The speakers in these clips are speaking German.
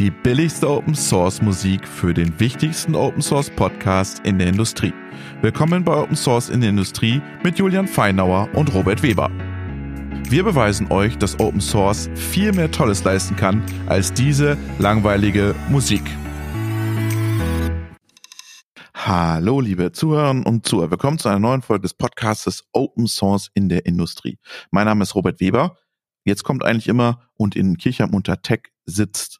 Die billigste Open Source Musik für den wichtigsten Open Source Podcast in der Industrie. Willkommen bei Open Source in der Industrie mit Julian Feinauer und Robert Weber. Wir beweisen euch, dass Open Source viel mehr Tolles leisten kann als diese langweilige Musik. Hallo, liebe Zuhörerinnen und Zuhörer. Willkommen zu einer neuen Folge des Podcasts Open Source in der Industrie. Mein Name ist Robert Weber. Jetzt kommt eigentlich immer und in Kirchheim unter Tech sitzt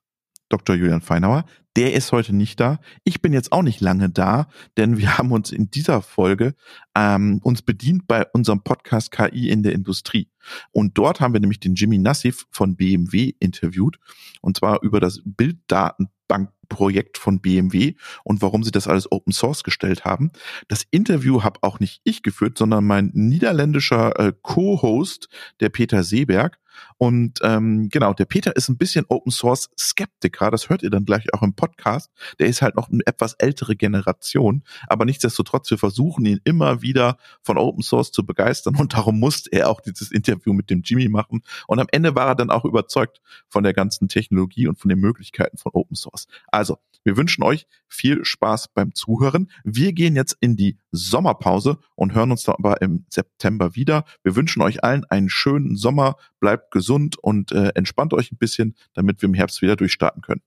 Dr. Julian Feinauer. Der ist heute nicht da. Ich bin jetzt auch nicht lange da, denn wir haben uns in dieser Folge ähm, uns bedient bei unserem Podcast KI in der Industrie. Und dort haben wir nämlich den Jimmy Nassif von BMW interviewt und zwar über das Bilddatenbankprojekt von BMW und warum sie das alles Open Source gestellt haben. Das Interview habe auch nicht ich geführt, sondern mein niederländischer äh, Co-Host, der Peter Seeberg. Und ähm, genau, der Peter ist ein bisschen Open Source Skeptiker, das hört ihr dann gleich auch im Podcast. Der ist halt noch eine etwas ältere Generation, aber nichtsdestotrotz, wir versuchen ihn immer wieder von Open Source zu begeistern und darum musste er auch dieses Interview mit dem Jimmy machen. Und am Ende war er dann auch überzeugt von der ganzen Technologie und von den Möglichkeiten von Open Source. Also, wir wünschen euch viel Spaß beim Zuhören. Wir gehen jetzt in die Sommerpause und hören uns dann aber im September wieder. Wir wünschen euch allen einen schönen Sommer. Bleibt gesund und äh, entspannt euch ein bisschen, damit wir im Herbst wieder durchstarten können.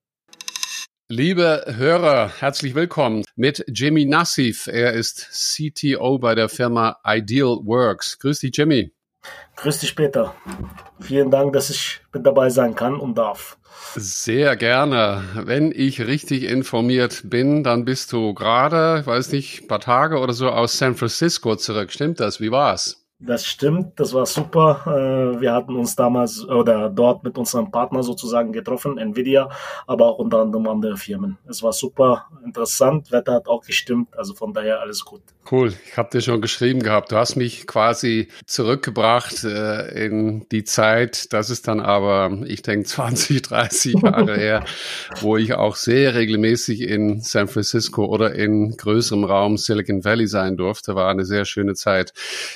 Liebe Hörer, herzlich willkommen mit Jimmy Nassif. Er ist CTO bei der Firma Ideal Works. Grüß dich, Jimmy. Grüß dich, Peter. Vielen Dank, dass ich mit dabei sein kann und darf. Sehr gerne. Wenn ich richtig informiert bin, dann bist du gerade, ich weiß nicht, paar Tage oder so aus San Francisco zurück. Stimmt das? Wie war's? Das stimmt, das war super. Äh, wir hatten uns damals oder dort mit unserem Partner sozusagen getroffen, Nvidia, aber auch unter anderem andere Firmen. Es war super interessant, Wetter hat auch gestimmt, also von daher alles gut. Cool, ich habe dir schon geschrieben gehabt, du hast mich quasi zurückgebracht äh, in die Zeit, das ist dann aber, ich denke, 20, 30 Jahre her, wo ich auch sehr regelmäßig in San Francisco oder in größerem Raum Silicon Valley sein durfte, war eine sehr schöne Zeit.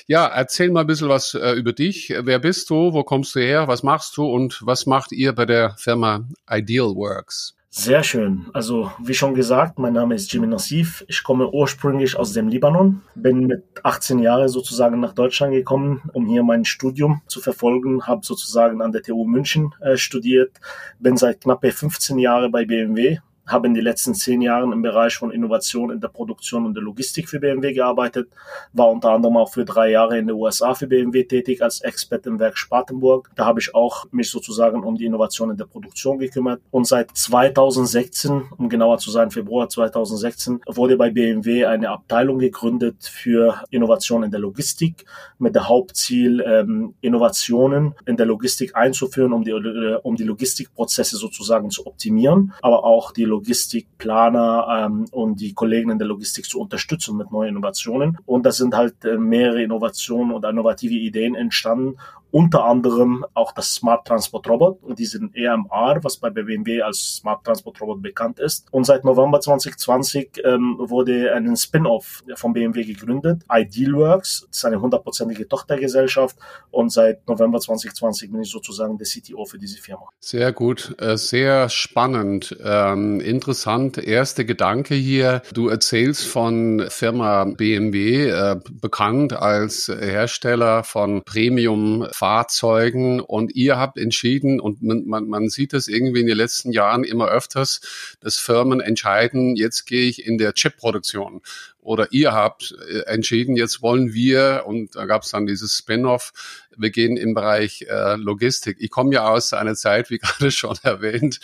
Ja, erzähl mal ein bisschen was äh, über dich. Wer bist du? Wo kommst du her? Was machst du? Und was macht ihr bei der Firma Ideal Works? Sehr schön. Also, wie schon gesagt, mein Name ist Jimmy Nassif. Ich komme ursprünglich aus dem Libanon, bin mit 18 Jahren sozusagen nach Deutschland gekommen, um hier mein Studium zu verfolgen, habe sozusagen an der TU München äh, studiert, bin seit knapp 15 Jahren bei BMW habe in den letzten zehn Jahren im Bereich von Innovation in der Produktion und der Logistik für BMW gearbeitet, war unter anderem auch für drei Jahre in den USA für BMW tätig als Expert im Werk Spartanburg. Da habe ich auch mich sozusagen um die Innovation in der Produktion gekümmert. Und seit 2016, um genauer zu sein, Februar 2016, wurde bei BMW eine Abteilung gegründet für Innovation in der Logistik mit der Hauptziel, ähm, Innovationen in der Logistik einzuführen, um die, um die Logistikprozesse sozusagen zu optimieren, aber auch die Logistikplaner ähm, und die Kollegen in der Logistik zu unterstützen mit neuen Innovationen. Und da sind halt äh, mehrere Innovationen oder innovative Ideen entstanden unter anderem auch das Smart Transport Robot, diesen EMR, was bei BMW als Smart Transport Robot bekannt ist. Und seit November 2020 ähm, wurde ein Spin-off von BMW gegründet, Idealworks, das ist eine hundertprozentige Tochtergesellschaft und seit November 2020 bin ich sozusagen der CTO für diese Firma. Sehr gut, äh, sehr spannend, ähm, interessant. Erste Gedanke hier, du erzählst von Firma BMW, äh, bekannt als Hersteller von Premium Fahrzeugen und ihr habt entschieden und man, man, man sieht das irgendwie in den letzten Jahren immer öfters, dass Firmen entscheiden, jetzt gehe ich in der Chip-Produktion oder ihr habt äh, entschieden, jetzt wollen wir, und da gab es dann dieses Spin-off, wir gehen im Bereich äh, Logistik. Ich komme ja aus einer Zeit, wie gerade schon erwähnt,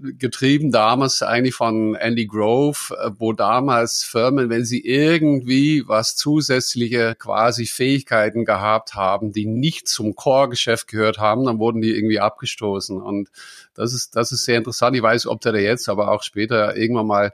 getrieben damals eigentlich von Andy Grove, äh, wo damals Firmen, wenn sie irgendwie was zusätzliche quasi Fähigkeiten gehabt haben, die nicht zum Core-Geschäft gehört haben, dann wurden die irgendwie abgestoßen. Und das ist, das ist sehr interessant. Ich weiß, ob der jetzt, aber auch später irgendwann mal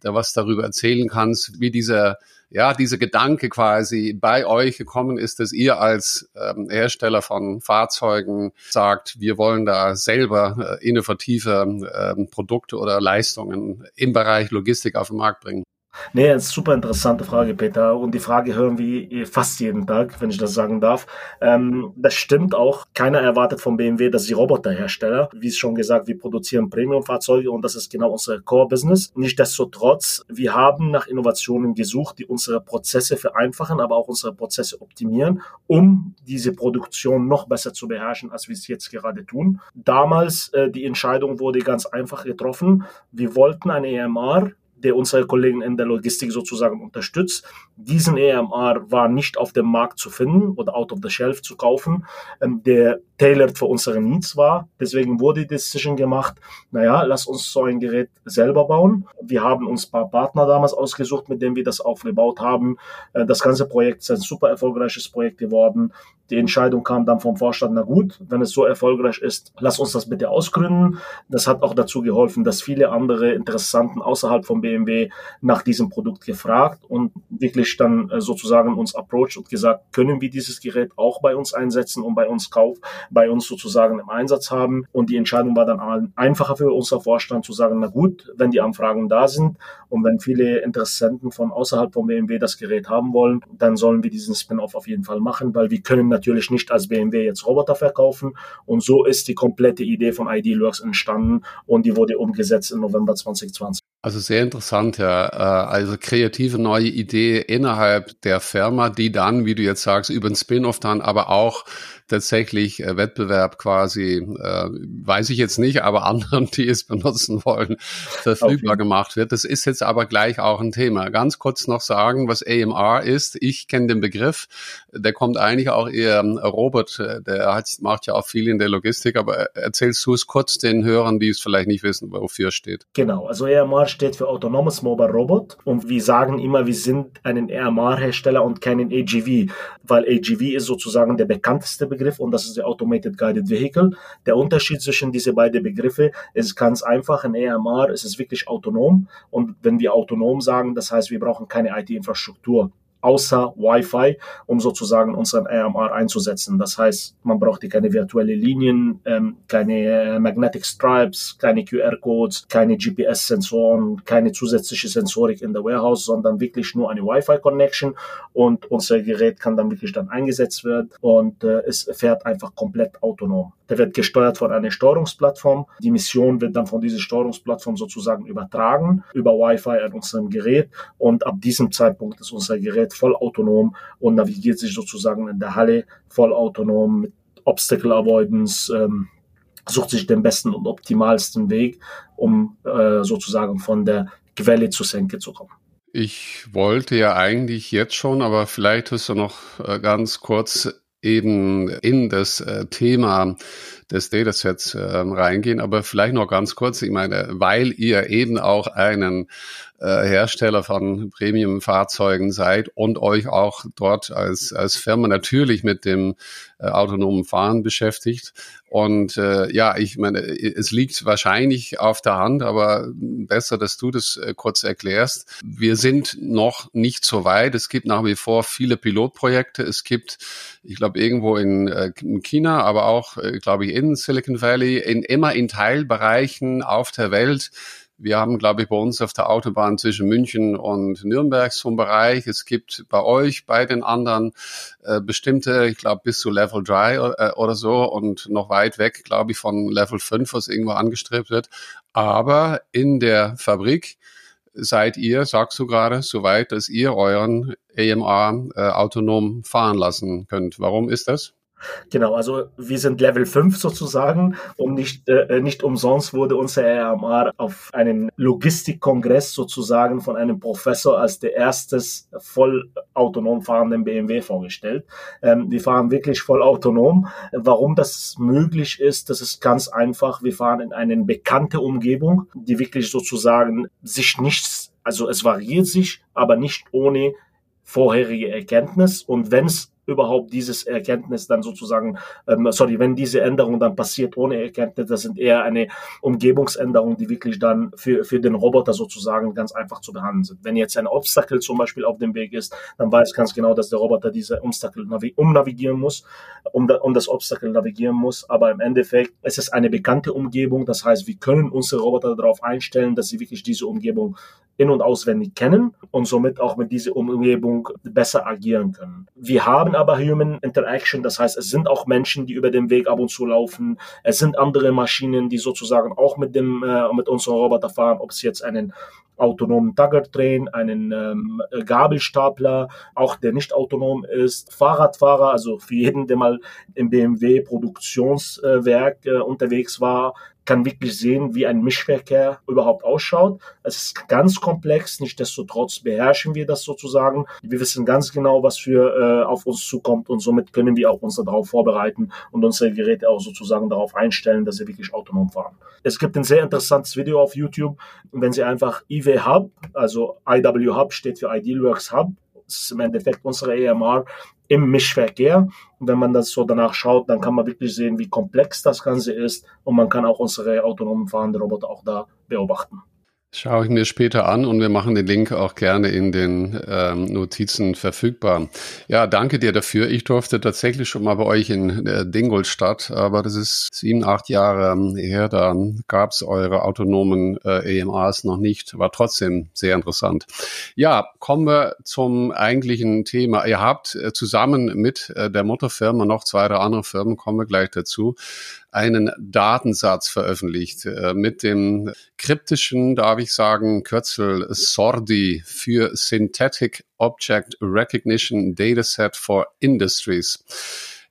da was darüber erzählen kannst, wie dieser ja, diese Gedanke quasi bei euch gekommen ist, dass ihr als ähm, Hersteller von Fahrzeugen sagt, wir wollen da selber äh, innovative ähm, Produkte oder Leistungen im Bereich Logistik auf den Markt bringen? Nee, eine super interessante Frage, Peter. Und die Frage hören wir fast jeden Tag, wenn ich das sagen darf. Ähm, das stimmt auch. Keiner erwartet von BMW, dass sie Roboterhersteller. Wie schon gesagt, wir produzieren Premium-Fahrzeuge und das ist genau unser Core-Business. Nichtsdestotrotz, wir haben nach Innovationen gesucht, die unsere Prozesse vereinfachen, aber auch unsere Prozesse optimieren, um diese Produktion noch besser zu beherrschen, als wir es jetzt gerade tun. Damals, äh, die Entscheidung wurde ganz einfach getroffen. Wir wollten ein EMR der unsere Kollegen in der Logistik sozusagen unterstützt. Diesen EMR war nicht auf dem Markt zu finden oder out of the shelf zu kaufen, ähm, der tailored für unsere Needs war. Deswegen wurde die Decision gemacht, naja, lass uns so ein Gerät selber bauen. Wir haben uns ein paar Partner damals ausgesucht, mit denen wir das aufgebaut haben. Äh, das ganze Projekt ist ein super erfolgreiches Projekt geworden. Die Entscheidung kam dann vom Vorstand, na gut, wenn es so erfolgreich ist, lass uns das bitte ausgründen. Das hat auch dazu geholfen, dass viele andere Interessanten außerhalb von BMW nach diesem Produkt gefragt und wirklich dann äh, sozusagen uns approached und gesagt, können wir dieses Gerät auch bei uns einsetzen und bei uns kaufen, bei uns sozusagen im Einsatz haben. Und die Entscheidung war dann einfacher für unser Vorstand zu sagen, na gut, wenn die Anfragen da sind und wenn viele Interessenten von außerhalb von BMW das Gerät haben wollen, dann sollen wir diesen Spin-off auf jeden Fall machen, weil wir können natürlich nicht als BMW jetzt Roboter verkaufen. Und so ist die komplette Idee von Idealworks entstanden und die wurde umgesetzt im November 2020. Also sehr interessant, ja. Äh, also kreative neue Idee innerhalb der Firma, die dann, wie du jetzt sagst, über den Spin-off dann aber auch tatsächlich äh, Wettbewerb quasi, äh, weiß ich jetzt nicht, aber anderen, die es benutzen wollen, verfügbar okay. gemacht wird. Das ist jetzt aber gleich auch ein Thema. Ganz kurz noch sagen, was AMR ist. Ich kenne den Begriff. Der kommt eigentlich auch eher ähm, Robert, äh, der hat, macht ja auch viel in der Logistik, aber erzählst du es kurz den Hörern, die es vielleicht nicht wissen, wofür es steht. Genau, also AMR steht für Autonomous Mobile Robot und wir sagen immer, wir sind einen AMR-Hersteller und keinen AGV, weil AGV ist sozusagen der bekannteste Begriff Begriff und das ist der Automated Guided Vehicle. Der Unterschied zwischen diese beiden Begriffe ist ganz einfach. In EMR ist es wirklich autonom und wenn wir autonom sagen, das heißt, wir brauchen keine IT-Infrastruktur außer Wi-Fi, um sozusagen unseren AMR einzusetzen. Das heißt, man braucht keine virtuelle Linien, ähm, keine äh, Magnetic Stripes, keine QR-Codes, keine GPS-Sensoren, keine zusätzliche Sensorik in der Warehouse, sondern wirklich nur eine Wi-Fi-Connection und unser Gerät kann dann wirklich dann eingesetzt werden und äh, es fährt einfach komplett autonom. Der wird gesteuert von einer Steuerungsplattform. Die Mission wird dann von dieser Steuerungsplattform sozusagen übertragen über Wi-Fi an unserem Gerät und ab diesem Zeitpunkt ist unser Gerät komplett vollautonom und navigiert sich sozusagen in der Halle vollautonom mit Obstacle Avoidance, ähm, sucht sich den besten und optimalsten Weg, um äh, sozusagen von der Quelle zur Senke zu kommen. Ich wollte ja eigentlich jetzt schon, aber vielleicht hast du noch äh, ganz kurz eben in das äh, Thema des Datasets äh, reingehen, aber vielleicht noch ganz kurz, ich meine, weil ihr eben auch einen äh, Hersteller von Premium-Fahrzeugen seid und euch auch dort als, als Firma natürlich mit dem äh, autonomen Fahren beschäftigt. Und äh, ja, ich meine, es liegt wahrscheinlich auf der Hand, aber besser, dass du das äh, kurz erklärst. Wir sind noch nicht so weit. Es gibt nach wie vor viele Pilotprojekte. Es gibt, ich glaube, irgendwo in, äh, in China, aber auch, äh, glaube ich, in Silicon Valley, in immer in Teilbereichen auf der Welt wir haben, glaube ich, bei uns auf der Autobahn zwischen München und Nürnberg so einen Bereich. Es gibt bei euch, bei den anderen äh, bestimmte, ich glaube, bis zu Level 3 äh, oder so und noch weit weg, glaube ich, von Level 5, was irgendwo angestrebt wird. Aber in der Fabrik seid ihr, sagst du gerade, so weit, dass ihr euren AMR äh, autonom fahren lassen könnt. Warum ist das? Genau, also wir sind Level 5 sozusagen und nicht, äh, nicht umsonst wurde unser RMR auf einen Logistikkongress sozusagen von einem Professor als der erstes voll autonom fahrenden BMW vorgestellt. Ähm, wir fahren wirklich voll autonom. Warum das möglich ist, das ist ganz einfach. Wir fahren in eine bekannte Umgebung, die wirklich sozusagen sich nichts, also es variiert sich, aber nicht ohne vorherige Erkenntnis. Und wenn es überhaupt dieses Erkenntnis dann sozusagen, ähm, sorry, wenn diese Änderung dann passiert ohne Erkenntnis, das sind eher eine Umgebungsänderung, die wirklich dann für, für den Roboter sozusagen ganz einfach zu behandeln sind. Wenn jetzt ein Obstacle zum Beispiel auf dem Weg ist, dann weiß ganz genau, dass der Roboter diese Obstacle navi umnavigieren muss, um, um das Obstacle navigieren muss. Aber im Endeffekt es ist es eine bekannte Umgebung. Das heißt, wir können unsere Roboter darauf einstellen, dass sie wirklich diese Umgebung in- und auswendig kennen und somit auch mit dieser Umgebung besser agieren können. Wir haben aber Human Interaction, das heißt, es sind auch Menschen, die über den Weg ab und zu laufen. Es sind andere Maschinen, die sozusagen auch mit dem äh, mit unseren Roboter fahren, ob es jetzt einen autonomen Taggertrain, einen ähm, Gabelstapler, auch der nicht autonom ist, Fahrradfahrer, also für jeden, der mal im BMW Produktionswerk äh, unterwegs war, kann wirklich sehen, wie ein Mischverkehr überhaupt ausschaut. Es ist ganz komplex, nichtsdestotrotz beherrschen wir das sozusagen. Wir wissen ganz genau, was für äh, auf uns zukommt und somit können wir auch uns darauf vorbereiten und unsere Geräte auch sozusagen darauf einstellen, dass sie wirklich autonom fahren. Es gibt ein sehr interessantes Video auf YouTube, wenn Sie einfach IW Hub, also IW Hub steht für Idealworks Hub, ist im Endeffekt unsere EMR im Mischverkehr. Und wenn man das so danach schaut, dann kann man wirklich sehen, wie komplex das Ganze ist und man kann auch unsere autonomen fahrenden Roboter auch da beobachten. Schaue ich mir später an und wir machen den Link auch gerne in den ähm, Notizen verfügbar. Ja, danke dir dafür. Ich durfte tatsächlich schon mal bei euch in äh, Dingolstadt, aber das ist sieben, acht Jahre her. Da gab es eure autonomen äh, EMAs noch nicht. War trotzdem sehr interessant. Ja, kommen wir zum eigentlichen Thema. Ihr habt äh, zusammen mit äh, der Mutterfirma noch zwei, drei andere Firmen, kommen wir gleich dazu, einen Datensatz veröffentlicht äh, mit dem kryptischen, darf ich sagen, Kürzel SORDI für Synthetic Object Recognition Dataset for Industries.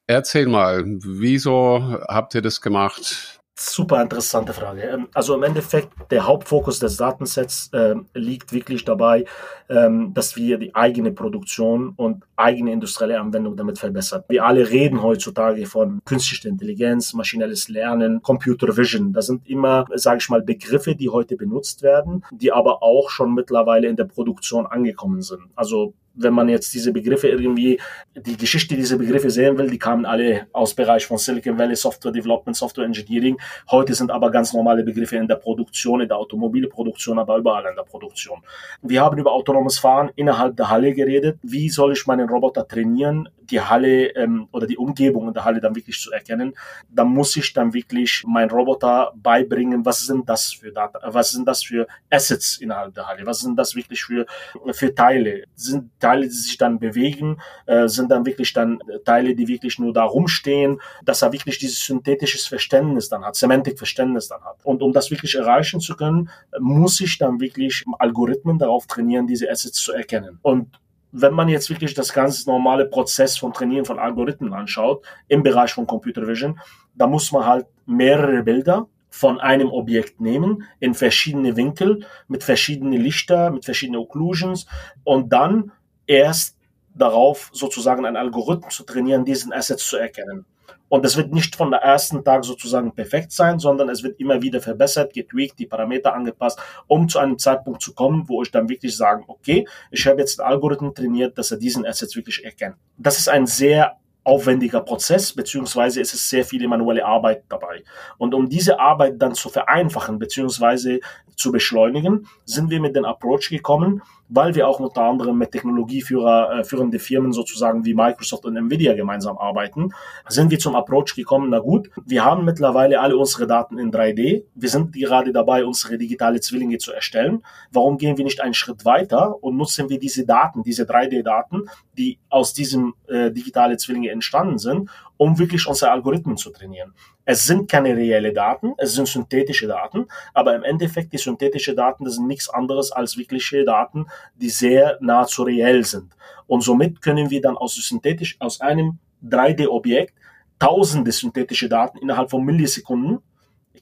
Erzähl mal, wieso habt ihr das gemacht? Super interessante Frage. Ähm, also im Endeffekt, der Hauptfokus des Datensets äh, liegt wirklich dabei, ähm, dass wir die eigene Produktion und eigene industrielle Anwendung damit verbessern. Wir alle reden heutzutage von künstlicher Intelligenz, maschinelles Lernen, Computer Vision. Das sind immer, sage ich mal, Begriffe, die heute benutzt werden, die aber auch schon mittlerweile in der Produktion angekommen sind. Also wenn man jetzt diese Begriffe irgendwie, die Geschichte dieser Begriffe sehen will, die kamen alle aus Bereich von Silicon Valley, Software Development, Software Engineering. Heute sind aber ganz normale Begriffe in der Produktion, in der Automobilproduktion, aber überall in der Produktion. Wir haben über autonomes Fahren innerhalb der Halle geredet. Wie soll ich meinen Roboter trainieren, die Halle ähm, oder die Umgebung in der Halle dann wirklich zu erkennen? Da muss ich dann wirklich meinen Roboter beibringen, was sind das für Daten, was sind das für Assets innerhalb der Halle, was sind das wirklich für, für Teile? Sind Teile, die sich dann bewegen, äh, sind dann wirklich dann Teile, die wirklich nur da rumstehen, dass er wirklich dieses synthetisches Verständnis dann hat, Semantikverständnis dann hat. Und um das wirklich erreichen zu können, muss ich dann wirklich Algorithmen darauf trainieren, diese Assets zu erkennen. Und wenn man jetzt wirklich das ganz normale Prozess von Trainieren von Algorithmen anschaut, im Bereich von Computer Vision, da muss man halt mehrere Bilder von einem Objekt nehmen in verschiedene Winkel mit verschiedenen Lichter, mit verschiedenen Occlusions und dann erst darauf sozusagen einen Algorithmus zu trainieren, diesen Assets zu erkennen. Und es wird nicht von der ersten Tag sozusagen perfekt sein, sondern es wird immer wieder verbessert, getweakt, die Parameter angepasst, um zu einem Zeitpunkt zu kommen, wo ich dann wirklich sagen, okay, ich habe jetzt einen Algorithmus trainiert, dass er diesen Assets wirklich erkennt. Das ist ein sehr aufwendiger Prozess, beziehungsweise ist es sehr viele manuelle Arbeit dabei. Und um diese Arbeit dann zu vereinfachen, beziehungsweise zu beschleunigen, sind wir mit dem Approach gekommen, weil wir auch unter anderem mit Technologieführer, äh, führende Firmen sozusagen wie Microsoft und Nvidia gemeinsam arbeiten, sind wir zum Approach gekommen, na gut, wir haben mittlerweile alle unsere Daten in 3D, wir sind gerade dabei, unsere digitale Zwillinge zu erstellen. Warum gehen wir nicht einen Schritt weiter und nutzen wir diese Daten, diese 3D-Daten, die aus diesem äh, digitale Zwillinge entstanden sind, um wirklich unsere Algorithmen zu trainieren. Es sind keine reelle Daten, es sind synthetische Daten, aber im Endeffekt die synthetischen Daten, das sind nichts anderes als wirkliche Daten, die sehr nahezu reell sind. Und somit können wir dann aus synthetisch, aus einem 3D-Objekt tausende synthetische Daten innerhalb von Millisekunden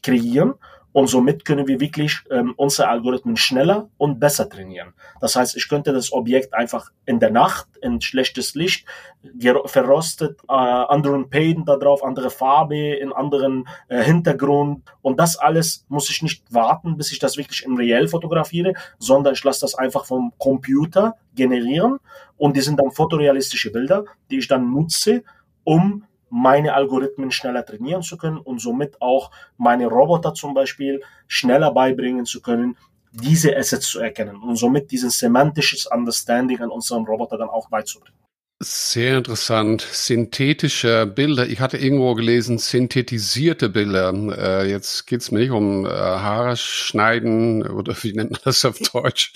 kreieren und somit können wir wirklich ähm, unsere Algorithmen schneller und besser trainieren. Das heißt, ich könnte das Objekt einfach in der Nacht, in schlechtes Licht, verrostet, äh, anderen Paint da drauf, andere Farbe, in anderen äh, Hintergrund. Und das alles muss ich nicht warten, bis ich das wirklich im Reell fotografiere, sondern ich lasse das einfach vom Computer generieren. Und die sind dann fotorealistische Bilder, die ich dann nutze, um meine Algorithmen schneller trainieren zu können und somit auch meine Roboter zum Beispiel schneller beibringen zu können, diese Assets zu erkennen und somit dieses semantisches Understanding an unseren Roboter dann auch beizubringen. Sehr interessant. Synthetische Bilder. Ich hatte irgendwo gelesen, synthetisierte Bilder. Äh, jetzt geht's mir nicht um äh, Haare schneiden oder wie nennt man das auf Deutsch.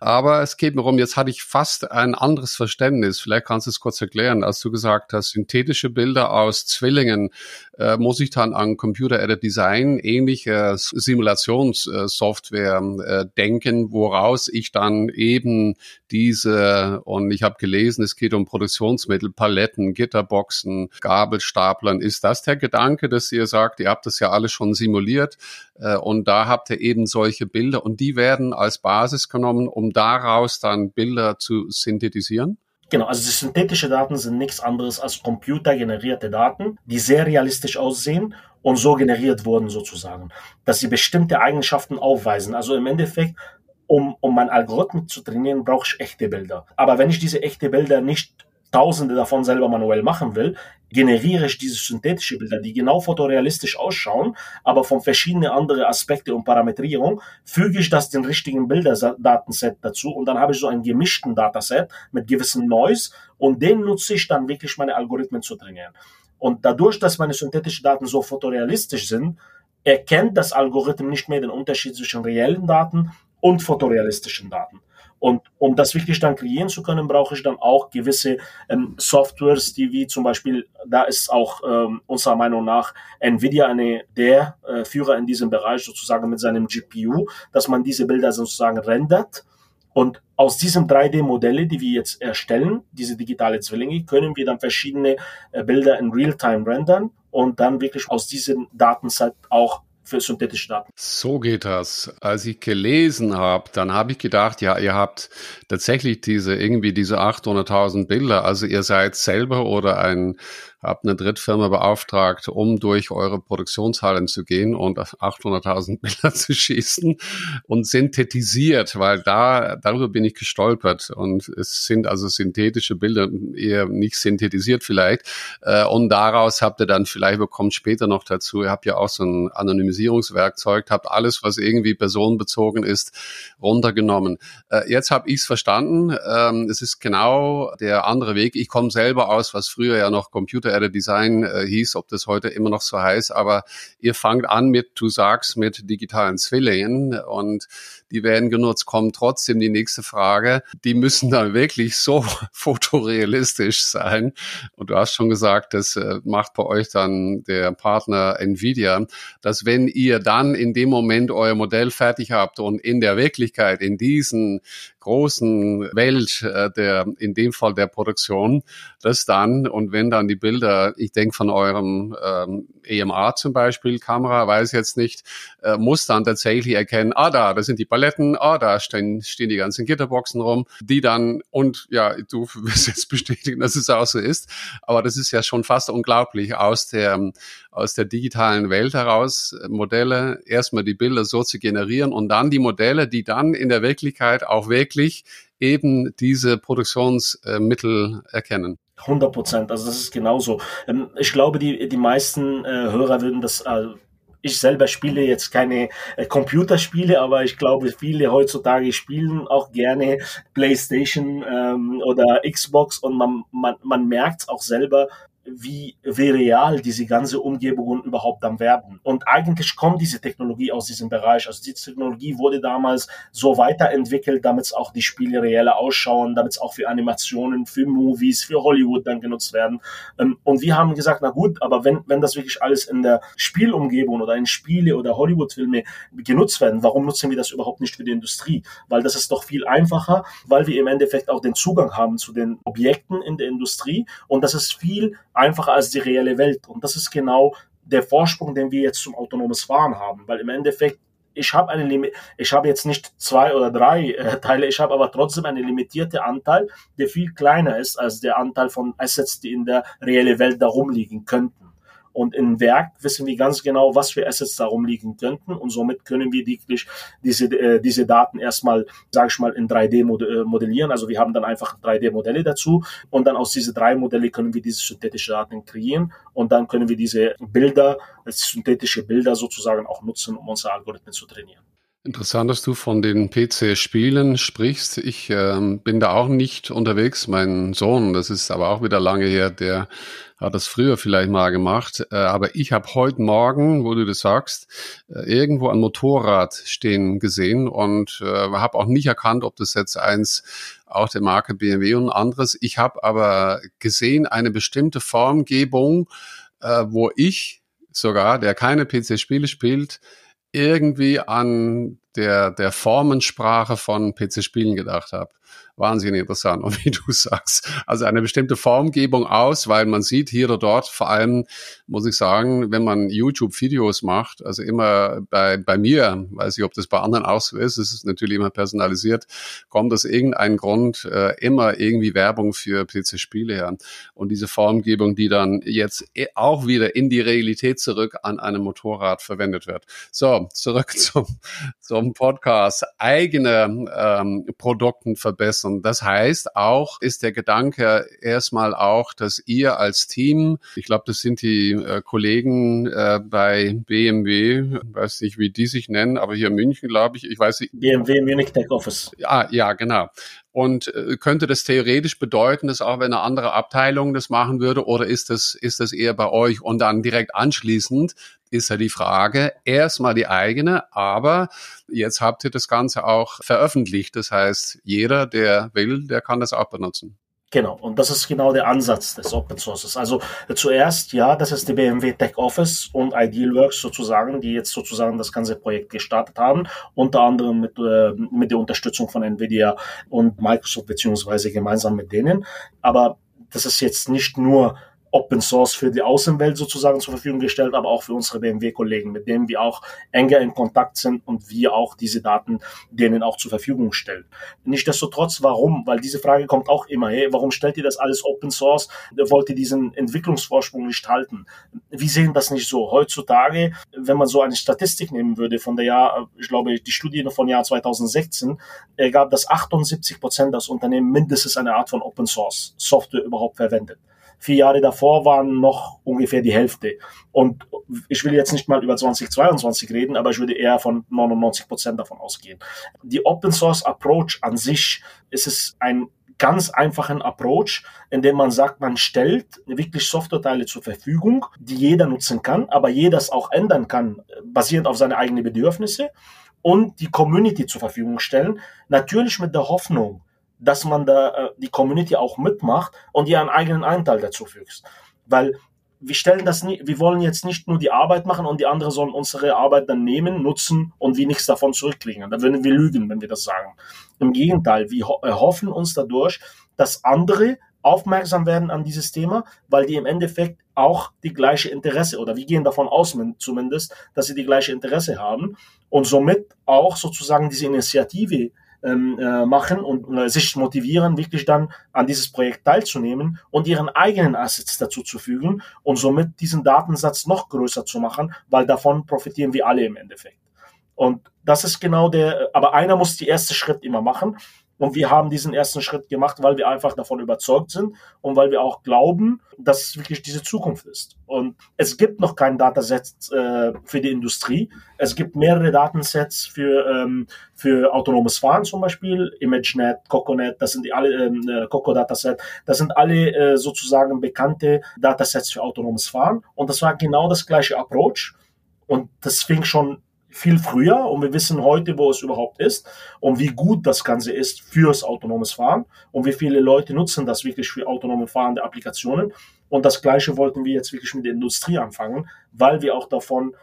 Aber es geht mir um, jetzt hatte ich fast ein anderes Verständnis. Vielleicht kannst du es kurz erklären. Als du gesagt hast, synthetische Bilder aus Zwillingen, äh, muss ich dann an Computer-Aided Design, ähnliche Simulationssoftware äh, denken, woraus ich dann eben diese, und ich habe gelesen, es geht um Produktionsmittel, Paletten, Gitterboxen, Gabelstaplern. Ist das der Gedanke, dass ihr sagt, ihr habt das ja alles schon simuliert äh, und da habt ihr eben solche Bilder und die werden als Basis genommen, um daraus dann Bilder zu synthetisieren? Genau, also die synthetische Daten sind nichts anderes als computergenerierte Daten, die sehr realistisch aussehen und so generiert wurden sozusagen, dass sie bestimmte Eigenschaften aufweisen. Also im Endeffekt, um, um mein Algorithmus zu trainieren, brauche ich echte Bilder. Aber wenn ich diese echte Bilder nicht tausende davon selber manuell machen will, generiere ich diese synthetische Bilder, die genau fotorealistisch ausschauen, aber von verschiedenen anderen Aspekte und Parametrierung, füge ich das den richtigen Bilderdatenset dazu und dann habe ich so einen gemischten Dataset mit gewissem Noise und den nutze ich dann wirklich meine Algorithmen zu trainieren. Und dadurch, dass meine synthetischen Daten so fotorealistisch sind, erkennt das Algorithmen nicht mehr den Unterschied zwischen reellen Daten und fotorealistischen Daten. Und um das wirklich dann kreieren zu können, brauche ich dann auch gewisse ähm, Softwares, die wie zum Beispiel, da ist auch ähm, unserer Meinung nach Nvidia eine der äh, Führer in diesem Bereich sozusagen mit seinem GPU, dass man diese Bilder sozusagen rendert. Und aus diesen 3D-Modelle, die wir jetzt erstellen, diese digitale Zwillinge, können wir dann verschiedene äh, Bilder in Realtime rendern und dann wirklich aus diesem Datenset auch für synthetische Daten. So geht das. Als ich gelesen habe, dann habe ich gedacht, ja, ihr habt tatsächlich diese irgendwie diese 800.000 Bilder. Also ihr seid selber oder ein habt eine Drittfirma beauftragt, um durch eure Produktionshallen zu gehen und 800.000 Bilder zu schießen und synthetisiert, weil da, darüber bin ich gestolpert und es sind also synthetische Bilder, eher nicht synthetisiert vielleicht äh, und daraus habt ihr dann vielleicht, bekommt später noch dazu, ihr habt ja auch so ein Anonymisierungswerkzeug, habt alles, was irgendwie personenbezogen ist, runtergenommen. Äh, jetzt habe ich es verstanden, ähm, es ist genau der andere Weg. Ich komme selber aus, was früher ja noch Computer Computer Design äh, hieß, ob das heute immer noch so heißt, aber ihr fangt an mit, du sagst, mit digitalen Zwillingen und die werden genutzt, kommt trotzdem die nächste Frage. Die müssen dann wirklich so fotorealistisch sein. Und du hast schon gesagt, das äh, macht bei euch dann der Partner Nvidia, dass wenn ihr dann in dem Moment euer Modell fertig habt und in der Wirklichkeit, in diesen großen Welt äh, der, in dem Fall der Produktion, das dann und wenn dann die Bilder, ich denke von eurem ähm, EMA zum Beispiel, Kamera, weiß jetzt nicht, äh, muss dann tatsächlich erkennen, ah da, das sind die Paletten, ah da stehen, stehen die ganzen Gitterboxen rum, die dann und ja, du wirst jetzt bestätigen, dass es auch so ist, aber das ist ja schon fast unglaublich aus der aus der digitalen Welt heraus Modelle erstmal die Bilder so zu generieren und dann die Modelle, die dann in der Wirklichkeit auch wirklich eben diese Produktionsmittel erkennen. 100 Prozent, also das ist genauso. Ähm, ich glaube, die, die meisten äh, Hörer würden das, äh, ich selber spiele jetzt keine äh, Computerspiele, aber ich glaube, viele heutzutage spielen auch gerne PlayStation ähm, oder Xbox und man, man, man merkt auch selber, wie, wie real diese ganze Umgebung überhaupt dann werden. Und eigentlich kommt diese Technologie aus diesem Bereich. Also die Technologie wurde damals so weiterentwickelt, damit es auch die Spiele reeller ausschauen, damit es auch für Animationen, für Movies, für Hollywood dann genutzt werden. Ähm, und wir haben gesagt, na gut, aber wenn, wenn das wirklich alles in der Spielumgebung oder in Spiele oder Hollywood-Filme genutzt werden, warum nutzen wir das überhaupt nicht für die Industrie? Weil das ist doch viel einfacher, weil wir im Endeffekt auch den Zugang haben zu den Objekten in der Industrie und das ist viel einfacher als die reelle Welt. Und das ist genau der Vorsprung, den wir jetzt zum autonomes Fahren haben, weil im Endeffekt ich habe eine Limit, ich habe jetzt nicht zwei oder drei äh, Teile, ich habe aber trotzdem einen limitierten Anteil, der viel kleiner ist als der Anteil von Assets, die in der reellen Welt da rumliegen könnten. Und im Werk wissen wir ganz genau, was für Assets darum liegen könnten. Und somit können wir wirklich diese, äh, diese Daten erstmal, sage ich mal, in 3D äh, modellieren. Also wir haben dann einfach 3D-Modelle dazu. Und dann aus diesen drei Modelle können wir diese synthetische Daten kreieren. Und dann können wir diese Bilder, synthetische Bilder sozusagen auch nutzen, um unsere Algorithmen zu trainieren. Interessant, dass du von den PC-Spielen sprichst. Ich ähm, bin da auch nicht unterwegs. Mein Sohn, das ist aber auch wieder lange her, der hat das früher vielleicht mal gemacht. Äh, aber ich habe heute Morgen, wo du das sagst, äh, irgendwo ein Motorrad stehen gesehen und äh, habe auch nicht erkannt, ob das jetzt eins auch der Marke BMW und anderes. Ich habe aber gesehen eine bestimmte Formgebung, äh, wo ich sogar, der keine PC-Spiele spielt, irgendwie an der, der Formensprache von PC-Spielen gedacht habe wahnsinnig interessant. Und wie du sagst, also eine bestimmte Formgebung aus, weil man sieht hier oder dort, vor allem muss ich sagen, wenn man YouTube-Videos macht, also immer bei, bei mir, weiß ich, ob das bei anderen auch so ist, es ist natürlich immer personalisiert, kommt aus irgendeinem Grund äh, immer irgendwie Werbung für PC-Spiele her. Und diese Formgebung, die dann jetzt e, auch wieder in die Realität zurück an einem Motorrad verwendet wird. So, zurück zum, zum Podcast. Eigene ähm, Produkten verbessern. Das heißt auch, ist der Gedanke erstmal auch, dass ihr als Team, ich glaube, das sind die äh, Kollegen äh, bei BMW, weiß nicht, wie die sich nennen, aber hier in München, glaube ich, ich weiß nicht. BMW Munich Tech Office. Ja, ja, genau. Und äh, könnte das theoretisch bedeuten, dass auch wenn eine andere Abteilung das machen würde, oder ist das, ist das eher bei euch? Und dann direkt anschließend ist ja die Frage, erstmal die eigene, aber jetzt habt ihr das Ganze auch veröffentlicht. Das heißt, jeder, der will, der kann das auch benutzen. Genau, und das ist genau der Ansatz des Open Sources. Also äh, zuerst, ja, das ist die BMW Tech Office und Idealworks sozusagen, die jetzt sozusagen das ganze Projekt gestartet haben, unter anderem mit, äh, mit der Unterstützung von Nvidia und Microsoft beziehungsweise gemeinsam mit denen. Aber das ist jetzt nicht nur Open Source für die Außenwelt sozusagen zur Verfügung gestellt, aber auch für unsere BMW-Kollegen, mit denen wir auch enger in Kontakt sind und wir auch diese Daten denen auch zur Verfügung stellen. Nichtsdestotrotz, warum? Weil diese Frage kommt auch immer, hey, warum stellt ihr das alles Open Source? Wollt ihr diesen Entwicklungsvorsprung nicht halten? Wir sehen das nicht so. Heutzutage, wenn man so eine Statistik nehmen würde von der Jahr, ich glaube, die Studie von Jahr 2016, ergab, dass 78 Prozent des Unternehmen mindestens eine Art von Open Source Software überhaupt verwendet. Vier Jahre davor waren noch ungefähr die Hälfte. Und ich will jetzt nicht mal über 2022 reden, aber ich würde eher von 99 Prozent davon ausgehen. Die Open Source Approach an sich ist es ein ganz einfachen Approach, in dem man sagt, man stellt wirklich Softwareteile zur Verfügung, die jeder nutzen kann, aber jeder es auch ändern kann, basierend auf seine eigenen Bedürfnisse und die Community zur Verfügung stellen. Natürlich mit der Hoffnung, dass man da äh, die Community auch mitmacht und ihr einen eigenen Anteil dazu fügt. Weil wir stellen das nie, wir wollen jetzt nicht nur die Arbeit machen und die anderen sollen unsere Arbeit dann nehmen, nutzen und wir nichts davon zurückkriegen. Da würden wir lügen, wenn wir das sagen. Im Gegenteil, wir erhoffen uns dadurch, dass andere aufmerksam werden an dieses Thema, weil die im Endeffekt auch die gleiche Interesse oder wir gehen davon aus zumindest, dass sie die gleiche Interesse haben und somit auch sozusagen diese Initiative ähm, äh, machen und äh, sich motivieren, wirklich dann an dieses Projekt teilzunehmen und ihren eigenen Assets dazu zu fügen und somit diesen Datensatz noch größer zu machen, weil davon profitieren wir alle im Endeffekt. Und das ist genau der, aber einer muss die erste Schritt immer machen. Und wir haben diesen ersten Schritt gemacht, weil wir einfach davon überzeugt sind und weil wir auch glauben, dass es wirklich diese Zukunft ist. Und es gibt noch kein Dataset äh, für die Industrie. Es gibt mehrere Datensets für, ähm, für autonomes Fahren zum Beispiel, ImageNet, CocoNet, das sind die alle, ähm, äh, Coco Dataset, das sind alle äh, sozusagen bekannte Datasets für autonomes Fahren. Und das war genau das gleiche Approach. Und das fing schon viel früher und wir wissen heute, wo es überhaupt ist und wie gut das Ganze ist fürs autonomes Fahren und wie viele Leute nutzen das wirklich für autonome fahrende Applikationen. Und das Gleiche wollten wir jetzt wirklich mit der Industrie anfangen, weil wir auch davon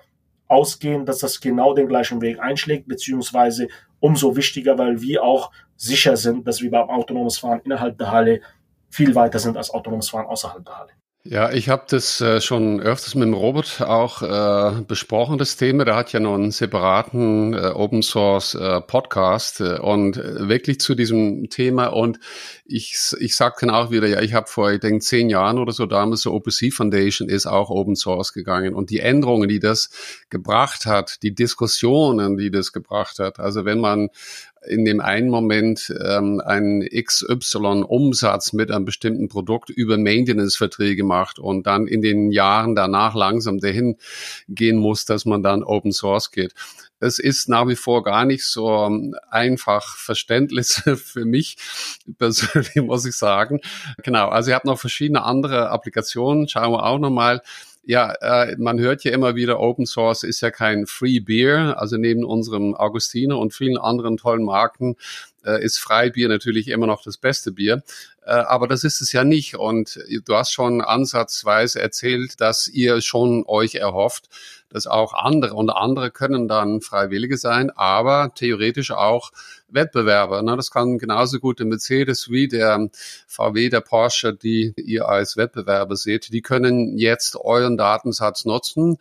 ausgehen, dass das genau den gleichen Weg einschlägt, beziehungsweise umso wichtiger, weil wir auch sicher sind, dass wir beim autonomes Fahren innerhalb der Halle viel weiter sind als autonomes Fahren außerhalb der Halle. Ja, ich habe das äh, schon öfters mit dem Robert auch äh, besprochen, das Thema. Der hat ja noch einen separaten äh, Open Source äh, Podcast äh, und wirklich zu diesem Thema. Und ich, ich sag dann auch wieder, ja, ich habe vor, ich denke, zehn Jahren oder so damals so OpenSea Foundation ist auch Open Source gegangen. Und die Änderungen, die das gebracht hat, die Diskussionen, die das gebracht hat. Also wenn man in dem einen Moment ähm, einen XY-Umsatz mit einem bestimmten Produkt über Maintenance-Verträge macht und dann in den Jahren danach langsam dahin gehen muss, dass man dann Open Source geht. Es ist nach wie vor gar nicht so ähm, einfach verständlich für mich persönlich, muss ich sagen. Genau, also ihr habt noch verschiedene andere Applikationen, schauen wir auch nochmal. Ja, äh, man hört ja immer wieder, Open Source ist ja kein Free Beer. Also neben unserem Augustiner und vielen anderen tollen Marken äh, ist Freibier natürlich immer noch das beste Bier. Äh, aber das ist es ja nicht. Und du hast schon ansatzweise erzählt, dass ihr schon euch erhofft, dass auch andere und andere können dann Freiwillige sein, aber theoretisch auch Wettbewerber. Ne? Das kann genauso gut der Mercedes wie der VW, der Porsche, die ihr als Wettbewerber seht. Die können jetzt euren Datensatz nutzen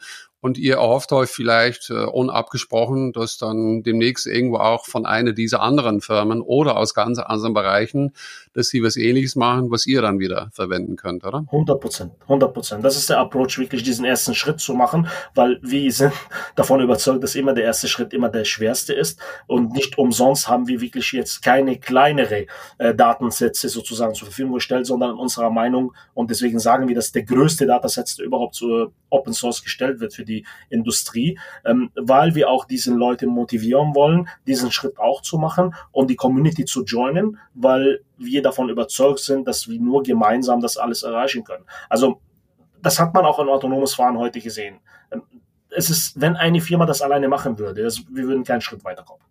und ihr erhofft euch vielleicht äh, unabgesprochen, dass dann demnächst irgendwo auch von einer dieser anderen Firmen oder aus ganz anderen Bereichen, dass sie was ähnliches machen, was ihr dann wieder verwenden könnt, oder? 100 Prozent, 100 Prozent. Das ist der Approach, wirklich diesen ersten Schritt zu machen, weil wir sind davon überzeugt, dass immer der erste Schritt immer der schwerste ist und nicht umsonst haben wir wirklich jetzt keine kleinere äh, Datensätze sozusagen zur Verfügung gestellt, sondern unserer Meinung und deswegen sagen wir, dass der größte der überhaupt zu Open Source gestellt wird für die die Industrie, ähm, weil wir auch diese Leute motivieren wollen, diesen Schritt auch zu machen und die Community zu joinen, weil wir davon überzeugt sind, dass wir nur gemeinsam das alles erreichen können. Also das hat man auch in autonomes Fahren heute gesehen. Ähm, es ist, wenn eine Firma das alleine machen würde, das, wir würden keinen Schritt weiterkommen.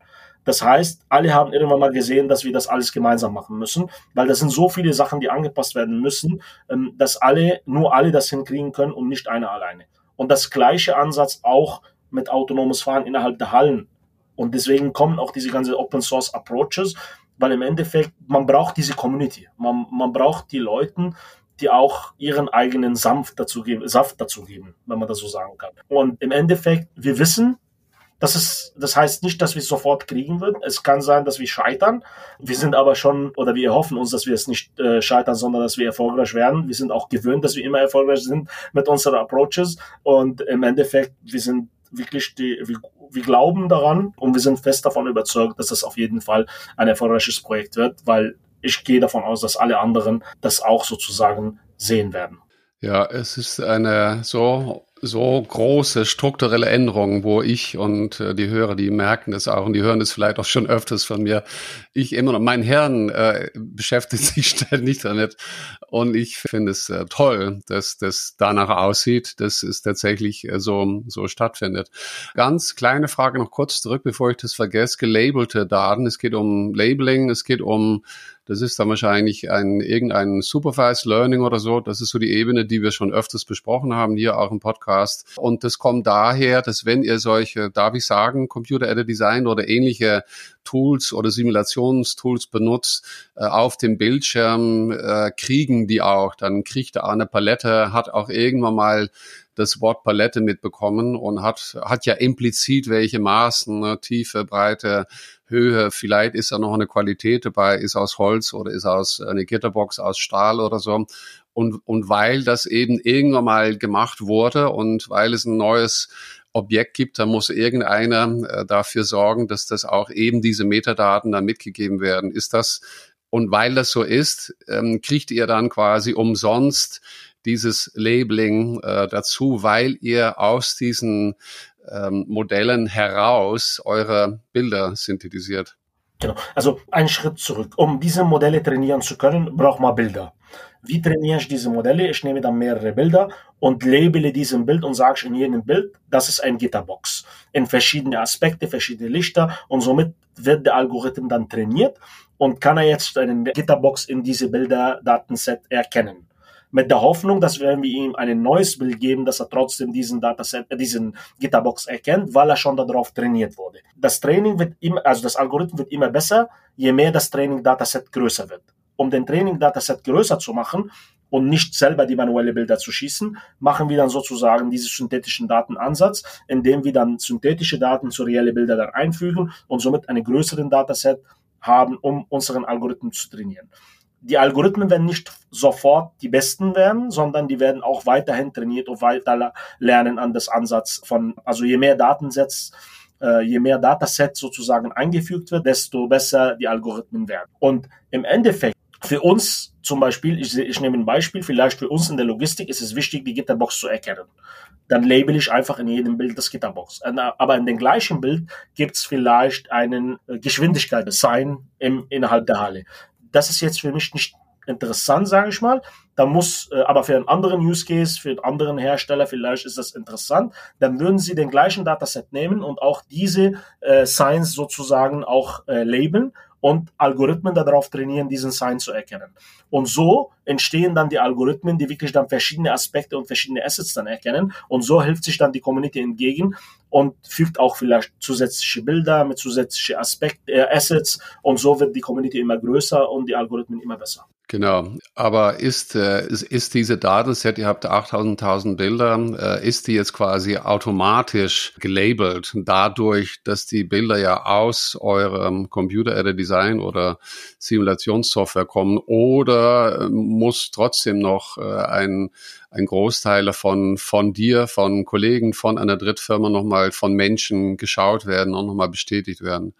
Das heißt, alle haben irgendwann mal gesehen, dass wir das alles gemeinsam machen müssen, weil das sind so viele Sachen, die angepasst werden müssen, ähm, dass alle, nur alle das hinkriegen können und nicht einer alleine. Und das gleiche Ansatz auch mit autonomes Fahren innerhalb der Hallen. Und deswegen kommen auch diese ganzen Open Source Approaches, weil im Endeffekt man braucht diese Community. Man, man braucht die Leute, die auch ihren eigenen Saft dazu geben, Saft dazu geben, wenn man das so sagen kann. Und im Endeffekt, wir wissen, das ist, das heißt nicht, dass wir es sofort kriegen würden. Es kann sein, dass wir scheitern. Wir sind aber schon, oder wir hoffen uns, dass wir es nicht äh, scheitern, sondern dass wir erfolgreich werden. Wir sind auch gewöhnt, dass wir immer erfolgreich sind mit unseren Approaches. Und im Endeffekt, wir sind wirklich die, wir, wir glauben daran und wir sind fest davon überzeugt, dass das auf jeden Fall ein erfolgreiches Projekt wird, weil ich gehe davon aus, dass alle anderen das auch sozusagen sehen werden. Ja, es ist eine so so große strukturelle Änderungen, wo ich und äh, die Hörer, die merken das auch und die hören das vielleicht auch schon öfters von mir. Ich immer noch, mein Hirn äh, beschäftigt sich ständig damit und ich finde es äh, toll, dass das danach aussieht, dass es tatsächlich äh, so, so stattfindet. Ganz kleine Frage noch kurz zurück, bevor ich das vergesse. Gelabelte Daten. Es geht um Labeling, es geht um das ist dann wahrscheinlich ein irgendein Supervised Learning oder so. Das ist so die Ebene, die wir schon öfters besprochen haben, hier auch im Podcast. Und das kommt daher, dass wenn ihr solche, darf ich sagen, Computer-Aided Design oder ähnliche Tools oder Simulationstools benutzt, äh, auf dem Bildschirm äh, kriegen die auch. Dann kriegt er eine Palette, hat auch irgendwann mal das Wort Palette mitbekommen und hat, hat ja implizit welche Maßen, ne, Tiefe, Breite, Höhe, vielleicht ist da noch eine Qualität dabei, ist aus Holz oder ist aus eine Gitterbox aus Stahl oder so. Und, und weil das eben irgendwann mal gemacht wurde und weil es ein neues Objekt gibt, dann muss irgendeiner äh, dafür sorgen, dass das auch eben diese Metadaten dann mitgegeben werden. Ist das, und weil das so ist, ähm, kriegt ihr dann quasi umsonst dieses Labeling äh, dazu, weil ihr aus diesen ähm, Modellen heraus eure Bilder synthetisiert. Genau. Also ein Schritt zurück. Um diese Modelle trainieren zu können, braucht man Bilder. Wie trainiere ich diese Modelle? Ich nehme dann mehrere Bilder und labele diesen Bild und sage in jedem Bild, das ist ein Gitterbox. In verschiedene Aspekte, verschiedene Lichter und somit wird der Algorithmus dann trainiert und kann er jetzt eine Gitterbox in diese Bilderdatenset erkennen mit der Hoffnung, dass wenn wir ihm ein neues Bild geben, dass er trotzdem diesen Dataset, äh, diesen Gitterbox erkennt, weil er schon darauf trainiert wurde. Das Training wird immer, also das Algorithmus wird immer besser, je mehr das Training Dataset größer wird. Um den Training Dataset größer zu machen und nicht selber die manuelle Bilder zu schießen, machen wir dann sozusagen diesen synthetischen Datenansatz, indem wir dann synthetische Daten zu reelle Bilder dann einfügen und somit einen größeren Dataset haben, um unseren Algorithmus zu trainieren die Algorithmen werden nicht sofort die besten werden, sondern die werden auch weiterhin trainiert und weiter lernen an das Ansatz von, also je mehr Datensets, äh, je mehr Datasets sozusagen eingefügt wird, desto besser die Algorithmen werden. Und im Endeffekt Für uns zum Beispiel, ich, ich nehme ein Beispiel, vielleicht für uns in der Logistik ist es wichtig, die Gitterbox zu erkennen. Dann label ich einfach in jedem Bild das Gitterbox. Aber in dem gleichen Bild gibt es vielleicht einen äh, Geschwindigkeitssign im, innerhalb der Halle. Das ist jetzt für mich nicht interessant, sage ich mal. Da muss, äh, aber für einen anderen Use Case, für einen anderen Hersteller vielleicht ist das interessant. Dann würden Sie den gleichen Dataset nehmen und auch diese äh, Signs sozusagen auch äh, labeln und Algorithmen darauf trainieren, diesen Sign zu erkennen. Und so entstehen dann die Algorithmen, die wirklich dann verschiedene Aspekte und verschiedene Assets dann erkennen. Und so hilft sich dann die Community entgegen und fügt auch vielleicht zusätzliche Bilder mit zusätzlichen Aspekt, äh, Assets. Und so wird die Community immer größer und die Algorithmen immer besser. Genau, aber ist, äh, ist, ist diese Datenset, ihr habt 8000 Bilder, äh, ist die jetzt quasi automatisch gelabelt, dadurch, dass die Bilder ja aus eurem Computer-Aided Design oder Simulationssoftware kommen oder äh, muss trotzdem noch äh, ein, ein Großteil davon von dir, von Kollegen, von einer Drittfirma nochmal von Menschen geschaut werden und nochmal bestätigt werden?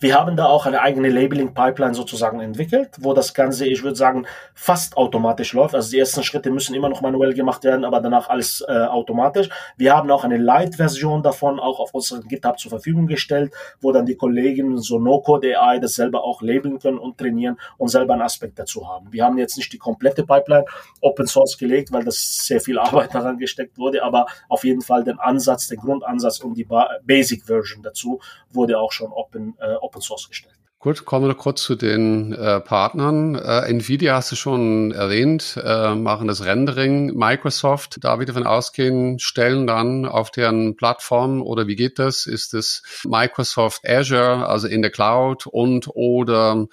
Wir haben da auch eine eigene Labeling-Pipeline sozusagen entwickelt, wo das Ganze, ich würde sagen, fast automatisch läuft. Also die ersten Schritte müssen immer noch manuell gemacht werden, aber danach alles äh, automatisch. Wir haben auch eine Light-Version davon auch auf unserem GitHub zur Verfügung gestellt, wo dann die Kollegen so No-Code AI das selber auch labeln können und trainieren und selber einen Aspekt dazu haben. Wir haben jetzt nicht die komplette Pipeline Open Source gelegt, weil das sehr viel Arbeit daran gesteckt wurde, aber auf jeden Fall den Ansatz, den Grundansatz und die Basic-Version dazu wurde auch schon open äh, Open Source gestellt. Gut, kommen wir kurz zu den äh, Partnern. Äh, Nvidia hast du schon erwähnt, äh, machen das Rendering. Microsoft, da wieder von ausgehen, stellen dann auf deren Plattform oder wie geht das? Ist es Microsoft Azure, also in der Cloud und oder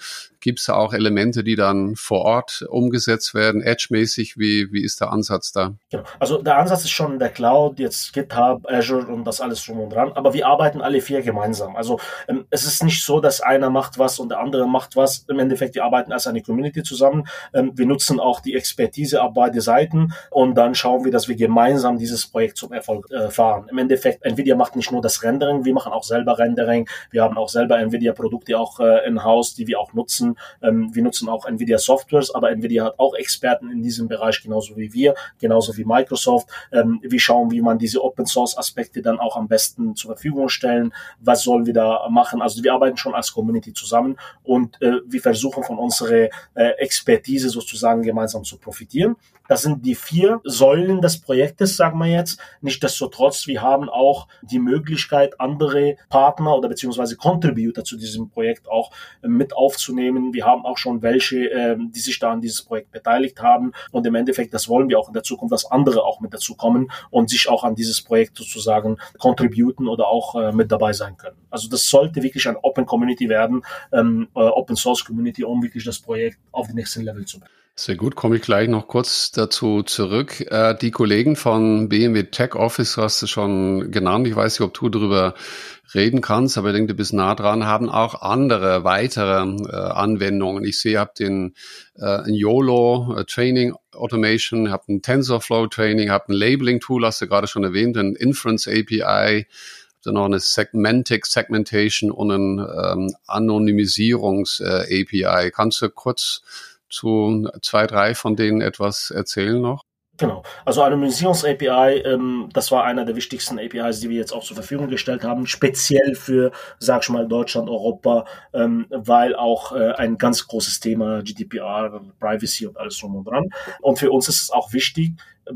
Gibt es auch Elemente, die dann vor Ort umgesetzt werden, Edge-mäßig? Wie, wie ist der Ansatz da? Genau. Also der Ansatz ist schon in der Cloud, jetzt GitHub, Azure und das alles drum und dran. Aber wir arbeiten alle vier gemeinsam. Also ähm, es ist nicht so, dass einer macht was und der andere macht was. Im Endeffekt, wir arbeiten als eine Community zusammen. Ähm, wir nutzen auch die Expertise auf beide Seiten und dann schauen wir, dass wir gemeinsam dieses Projekt zum Erfolg äh, fahren. Im Endeffekt, Nvidia macht nicht nur das Rendering, wir machen auch selber Rendering. Wir haben auch selber Nvidia-Produkte auch äh, in-house, die wir auch nutzen. Ähm, wir nutzen auch Nvidia Softwares, aber Nvidia hat auch Experten in diesem Bereich, genauso wie wir, genauso wie Microsoft. Ähm, wir schauen, wie man diese Open Source Aspekte dann auch am besten zur Verfügung stellen. Was sollen wir da machen? Also wir arbeiten schon als Community zusammen und äh, wir versuchen von unserer äh, Expertise sozusagen gemeinsam zu profitieren. Das sind die vier Säulen des Projektes, sagen wir jetzt. Nichtsdestotrotz, wir haben auch die Möglichkeit, andere Partner oder beziehungsweise Contributor zu diesem Projekt auch äh, mit aufzunehmen. Wir haben auch schon welche, äh, die sich da an dieses Projekt beteiligt haben. Und im Endeffekt, das wollen wir auch in der Zukunft, dass andere auch mit dazu kommen und sich auch an dieses Projekt sozusagen contributen oder auch äh, mit dabei sein können. Also das sollte wirklich ein Open Community werden, ähm, äh, Open Source Community, um wirklich das Projekt auf den nächsten Level zu bringen. Sehr gut, komme ich gleich noch kurz dazu zurück. Äh, die Kollegen von BMW Tech Office hast du schon genannt. Ich weiß nicht, ob du darüber reden kannst, aber ich denke, du bist nah dran, haben auch andere, weitere äh, Anwendungen. Ich sehe, ihr habt den äh, ein YOLO äh, Training Automation, habt ein TensorFlow Training, habt ein Labeling Tool, hast du gerade schon erwähnt, ein Inference API, dann noch eine Segmentic Segmentation und ein ähm, Anonymisierungs äh, API. Kannst du kurz zu zwei, drei von denen etwas erzählen noch? Genau. Also Anonymisierungs-API, ähm, das war einer der wichtigsten APIs, die wir jetzt auch zur Verfügung gestellt haben, speziell für, sag ich mal, Deutschland, Europa, ähm, weil auch äh, ein ganz großes Thema GDPR, Privacy und alles drum und dran. Und für uns ist es auch wichtig,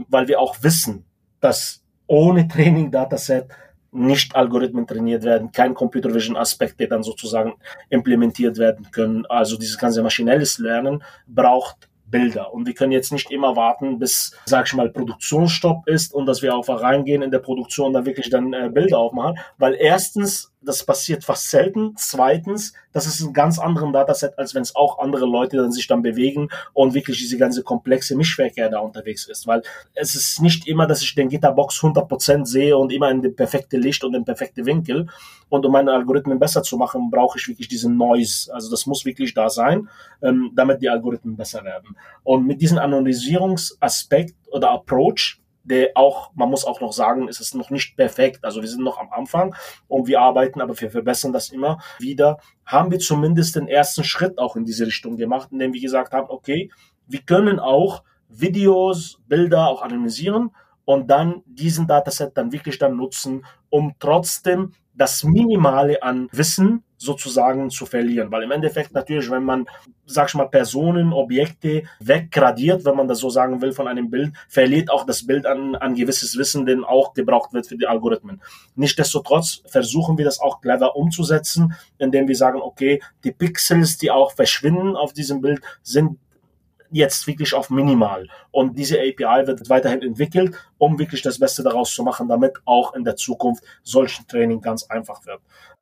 weil wir auch wissen, dass ohne Training-Dataset nicht Algorithmen trainiert werden, kein Computer Vision Aspekte dann sozusagen implementiert werden können. Also dieses ganze maschinelles Lernen braucht Bilder. Und wir können jetzt nicht immer warten, bis, sag ich mal, Produktionsstopp ist und dass wir einfach reingehen in der Produktion dann wirklich dann äh, Bilder aufmachen. Weil erstens das passiert fast selten. Zweitens, das ist ein ganz anderen Dataset, als wenn es auch andere Leute dann sich dann bewegen und wirklich diese ganze komplexe Mischverkehr da unterwegs ist. Weil es ist nicht immer, dass ich den Gitterbox 100% sehe und immer in dem perfekte Licht und im perfekte Winkel. Und um meine Algorithmen besser zu machen, brauche ich wirklich diesen Noise. Also das muss wirklich da sein, ähm, damit die Algorithmen besser werden. Und mit diesem Anonymisierungsaspekt oder Approach der auch, man muss auch noch sagen, ist es noch nicht perfekt. Also wir sind noch am Anfang und wir arbeiten, aber wir verbessern das immer wieder. Haben wir zumindest den ersten Schritt auch in diese Richtung gemacht, indem wir gesagt haben, okay, wir können auch Videos, Bilder auch analysieren und dann diesen Dataset dann wirklich dann nutzen, um trotzdem das Minimale an Wissen sozusagen zu verlieren. Weil im Endeffekt natürlich, wenn man, sag ich mal, Personen, Objekte weggradiert, wenn man das so sagen will, von einem Bild, verliert auch das Bild an, an gewisses Wissen, den auch gebraucht wird für die Algorithmen. Nichtsdestotrotz versuchen wir das auch clever umzusetzen, indem wir sagen, okay, die Pixels, die auch verschwinden auf diesem Bild, sind jetzt wirklich auf minimal. Und diese API wird weiterhin entwickelt, um wirklich das Beste daraus zu machen, damit auch in der Zukunft solchen Training ganz einfach wird.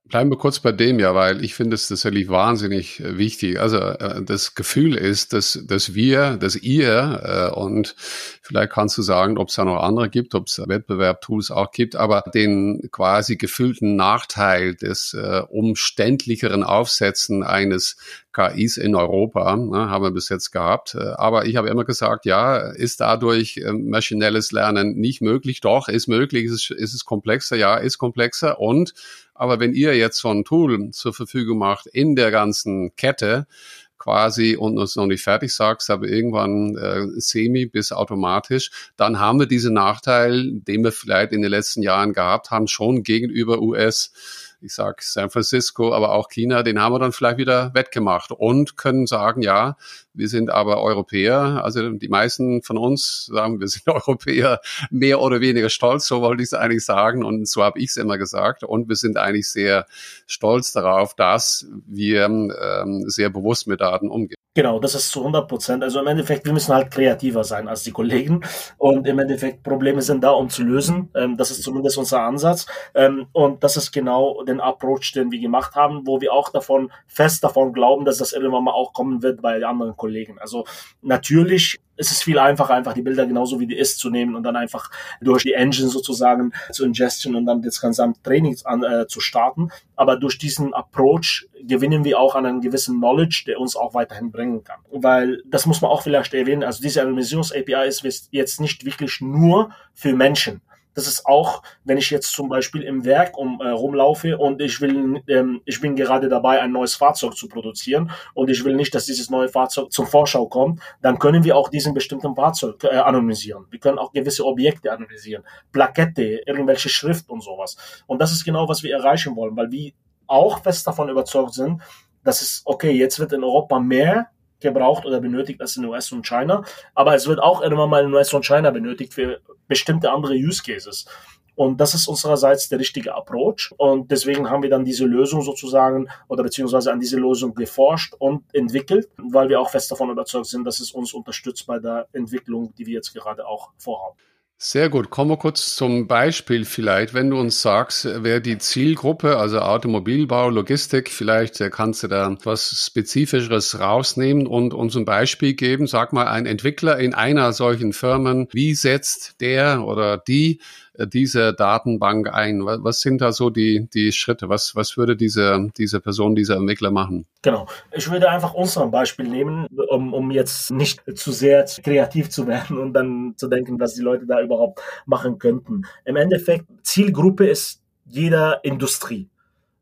Bleiben wir kurz bei dem ja, weil ich finde es tatsächlich wahnsinnig äh, wichtig. Also äh, das Gefühl ist, dass, dass wir, dass ihr äh, und vielleicht kannst du sagen, ob es da noch andere gibt, ob es Wettbewerbtools auch gibt, aber den quasi gefühlten Nachteil des äh, umständlicheren Aufsetzen eines KIs in Europa ne, haben wir bis jetzt gehabt. Aber ich habe immer gesagt, ja, ist dadurch maschinelles Lernen nicht möglich? Doch, ist möglich. Ist, ist es komplexer? Ja, ist komplexer und aber wenn ihr jetzt so ein Tool zur Verfügung macht in der ganzen Kette, quasi und es noch nicht fertig sagst, aber irgendwann äh, semi bis automatisch, dann haben wir diesen Nachteil, den wir vielleicht in den letzten Jahren gehabt haben, schon gegenüber US ich sag San Francisco, aber auch China, den haben wir dann vielleicht wieder wettgemacht und können sagen, ja, wir sind aber Europäer, also die meisten von uns sagen, wir sind Europäer mehr oder weniger stolz, so wollte ich es eigentlich sagen und so habe ich es immer gesagt und wir sind eigentlich sehr stolz darauf, dass wir ähm, sehr bewusst mit Daten umgehen. Genau, das ist zu 100 Prozent. Also im Endeffekt, wir müssen halt kreativer sein als die Kollegen. Und im Endeffekt, Probleme sind da, um zu lösen. Ähm, das ist zumindest unser Ansatz. Ähm, und das ist genau den Approach, den wir gemacht haben, wo wir auch davon, fest davon glauben, dass das irgendwann mal auch kommen wird bei anderen Kollegen. Also natürlich es ist viel einfacher, einfach die Bilder genauso wie die ist zu nehmen und dann einfach durch die Engine sozusagen zu ingesten und dann das ganze Training an, äh, zu starten. Aber durch diesen Approach gewinnen wir auch an einem gewissen Knowledge, der uns auch weiterhin bringen kann. Weil das muss man auch vielleicht erwähnen, also diese Anonymisierungs-API ist jetzt nicht wirklich nur für Menschen. Das ist auch, wenn ich jetzt zum Beispiel im Werk um, äh, rumlaufe und ich will, ähm, ich bin gerade dabei, ein neues Fahrzeug zu produzieren und ich will nicht, dass dieses neue Fahrzeug zum Vorschau kommt, dann können wir auch diesen bestimmten Fahrzeug äh, anonymisieren. Wir können auch gewisse Objekte anonymisieren, Plakette, irgendwelche Schrift und sowas. Und das ist genau, was wir erreichen wollen, weil wir auch fest davon überzeugt sind, dass es, okay, jetzt wird in Europa mehr gebraucht oder benötigt als in US und China. Aber es wird auch irgendwann mal in US und China benötigt für bestimmte andere Use Cases. Und das ist unsererseits der richtige Approach. Und deswegen haben wir dann diese Lösung sozusagen oder beziehungsweise an diese Lösung geforscht und entwickelt, weil wir auch fest davon überzeugt sind, dass es uns unterstützt bei der Entwicklung, die wir jetzt gerade auch vorhaben. Sehr gut. Kommen wir kurz zum Beispiel vielleicht. Wenn du uns sagst, wer die Zielgruppe, also Automobilbau, Logistik, vielleicht äh, kannst du da was Spezifischeres rausnehmen und uns ein Beispiel geben. Sag mal, ein Entwickler in einer solchen Firmen, wie setzt der oder die diese Datenbank ein? Was sind da so die, die Schritte? Was, was würde diese, diese Person, dieser Entwickler machen? Genau. Ich würde einfach unser Beispiel nehmen, um, um jetzt nicht zu sehr kreativ zu werden und dann zu denken, was die Leute da überhaupt machen könnten. Im Endeffekt, Zielgruppe ist jeder Industrie.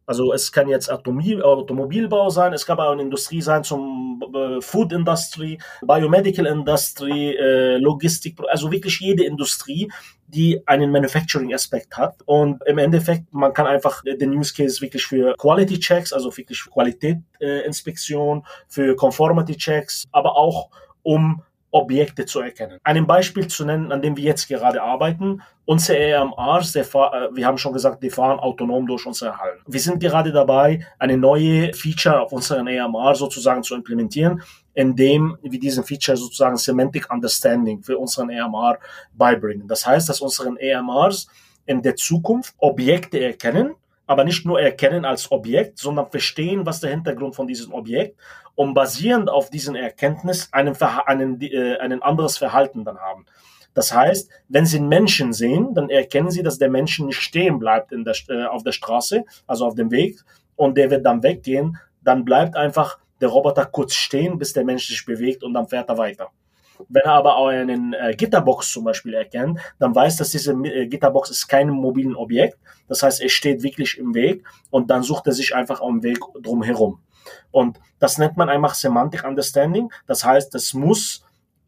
Also es kann jetzt Automobilbau sein, es kann auch eine Industrie sein zum äh, Food Industry, Biomedical Industry, äh, Logistik, also wirklich jede Industrie, die einen Manufacturing-Aspekt hat. Und im Endeffekt, man kann einfach den Use Case wirklich für Quality Checks, also wirklich für Qualitätsinspektion, äh, für Conformity Checks, aber auch um Objekte zu erkennen. Ein Beispiel zu nennen, an dem wir jetzt gerade arbeiten. Unsere EMRs, äh, wir haben schon gesagt, die fahren autonom durch unsere Hallen. Wir sind gerade dabei, eine neue Feature auf unseren EMR sozusagen zu implementieren, indem wir diesen Feature sozusagen Semantic Understanding für unseren EMR beibringen. Das heißt, dass unseren EMRs in der Zukunft Objekte erkennen, aber nicht nur erkennen als Objekt, sondern verstehen, was der Hintergrund von diesem Objekt und basierend auf diesen Erkenntnis einen, einen, äh, einen anderes Verhalten dann haben. Das heißt, wenn Sie einen Menschen sehen, dann erkennen Sie, dass der Mensch nicht stehen bleibt in der, äh, auf der Straße, also auf dem Weg, und der wird dann weggehen. Dann bleibt einfach der Roboter kurz stehen, bis der Mensch sich bewegt und dann fährt er weiter. Wenn er aber auch einen äh, Gitterbox zum Beispiel erkennt, dann weiß, dass diese äh, Gitterbox ist kein mobilen Objekt. Das heißt, er steht wirklich im Weg und dann sucht er sich einfach am Weg drum herum. Und das nennt man einfach Semantic Understanding. Das heißt, das muss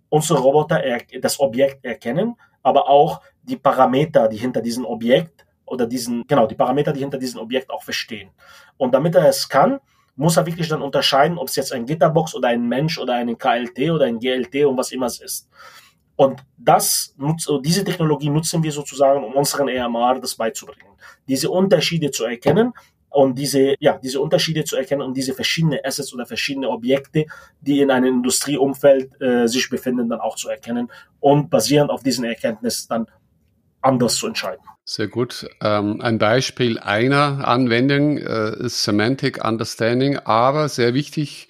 unsere Roboter das Objekt erkennen, aber auch die Parameter, die hinter diesem Objekt oder diesen, genau, die Parameter, die hinter diesem Objekt auch verstehen. Und damit er es kann, muss er wirklich dann unterscheiden, ob es jetzt ein Gitterbox oder ein Mensch oder ein KLT oder ein GLT und was immer es ist. Und das diese Technologie nutzen wir sozusagen, um unseren EMR das beizubringen. Diese Unterschiede zu erkennen und diese, ja, diese Unterschiede zu erkennen und diese verschiedenen Assets oder verschiedene Objekte, die in einem Industrieumfeld äh, sich befinden, dann auch zu erkennen und basierend auf diesen Erkenntnissen dann anders zu entscheiden. Sehr gut. Ähm, ein Beispiel einer Anwendung äh, ist Semantic Understanding, aber sehr wichtig,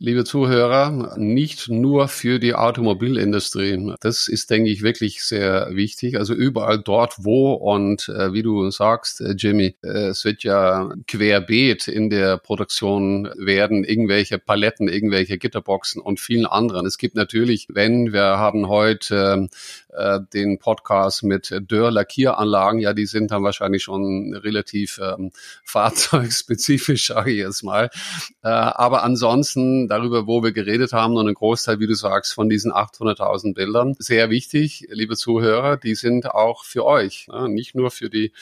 liebe Zuhörer, nicht nur für die Automobilindustrie. Das ist, denke ich, wirklich sehr wichtig. Also überall dort, wo und äh, wie du sagst, äh, Jimmy, äh, es wird ja querbeet in der Produktion werden irgendwelche Paletten, irgendwelche Gitterboxen und vielen anderen. Es gibt natürlich, wenn wir haben heute äh, den Podcast mit Dörr-Lackieranlagen, ja, die sind dann wahrscheinlich schon relativ ähm, fahrzeugspezifisch, sage ich jetzt mal. Äh, aber ansonsten darüber, wo wir geredet haben und ein Großteil, wie du sagst, von diesen 800.000 Bildern. Sehr wichtig, liebe Zuhörer, die sind auch für euch, ja, nicht nur für die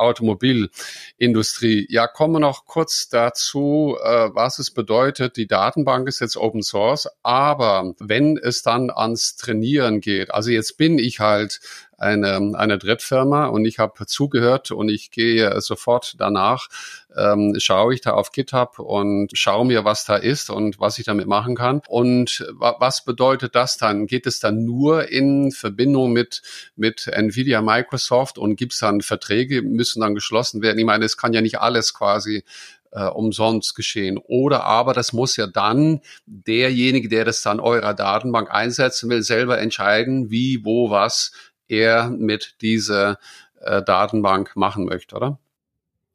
Automobilindustrie. Ja, kommen wir noch kurz dazu, äh, was es bedeutet. Die Datenbank ist jetzt Open Source, aber wenn es dann ans Trainieren geht, also jetzt bin ich halt eine, eine Drittfirma und ich habe zugehört und ich gehe sofort danach, ähm, schaue ich da auf GitHub und schaue mir, was da ist und was ich damit machen kann. Und was bedeutet das dann? Geht es dann nur in Verbindung mit, mit Nvidia, Microsoft und gibt es dann Verträge, müssen dann geschlossen werden? Ich meine, es kann ja nicht alles quasi äh, umsonst geschehen. Oder aber das muss ja dann derjenige, der das dann eurer Datenbank einsetzen will, selber entscheiden, wie, wo, was er mit dieser äh, Datenbank machen möchte, oder?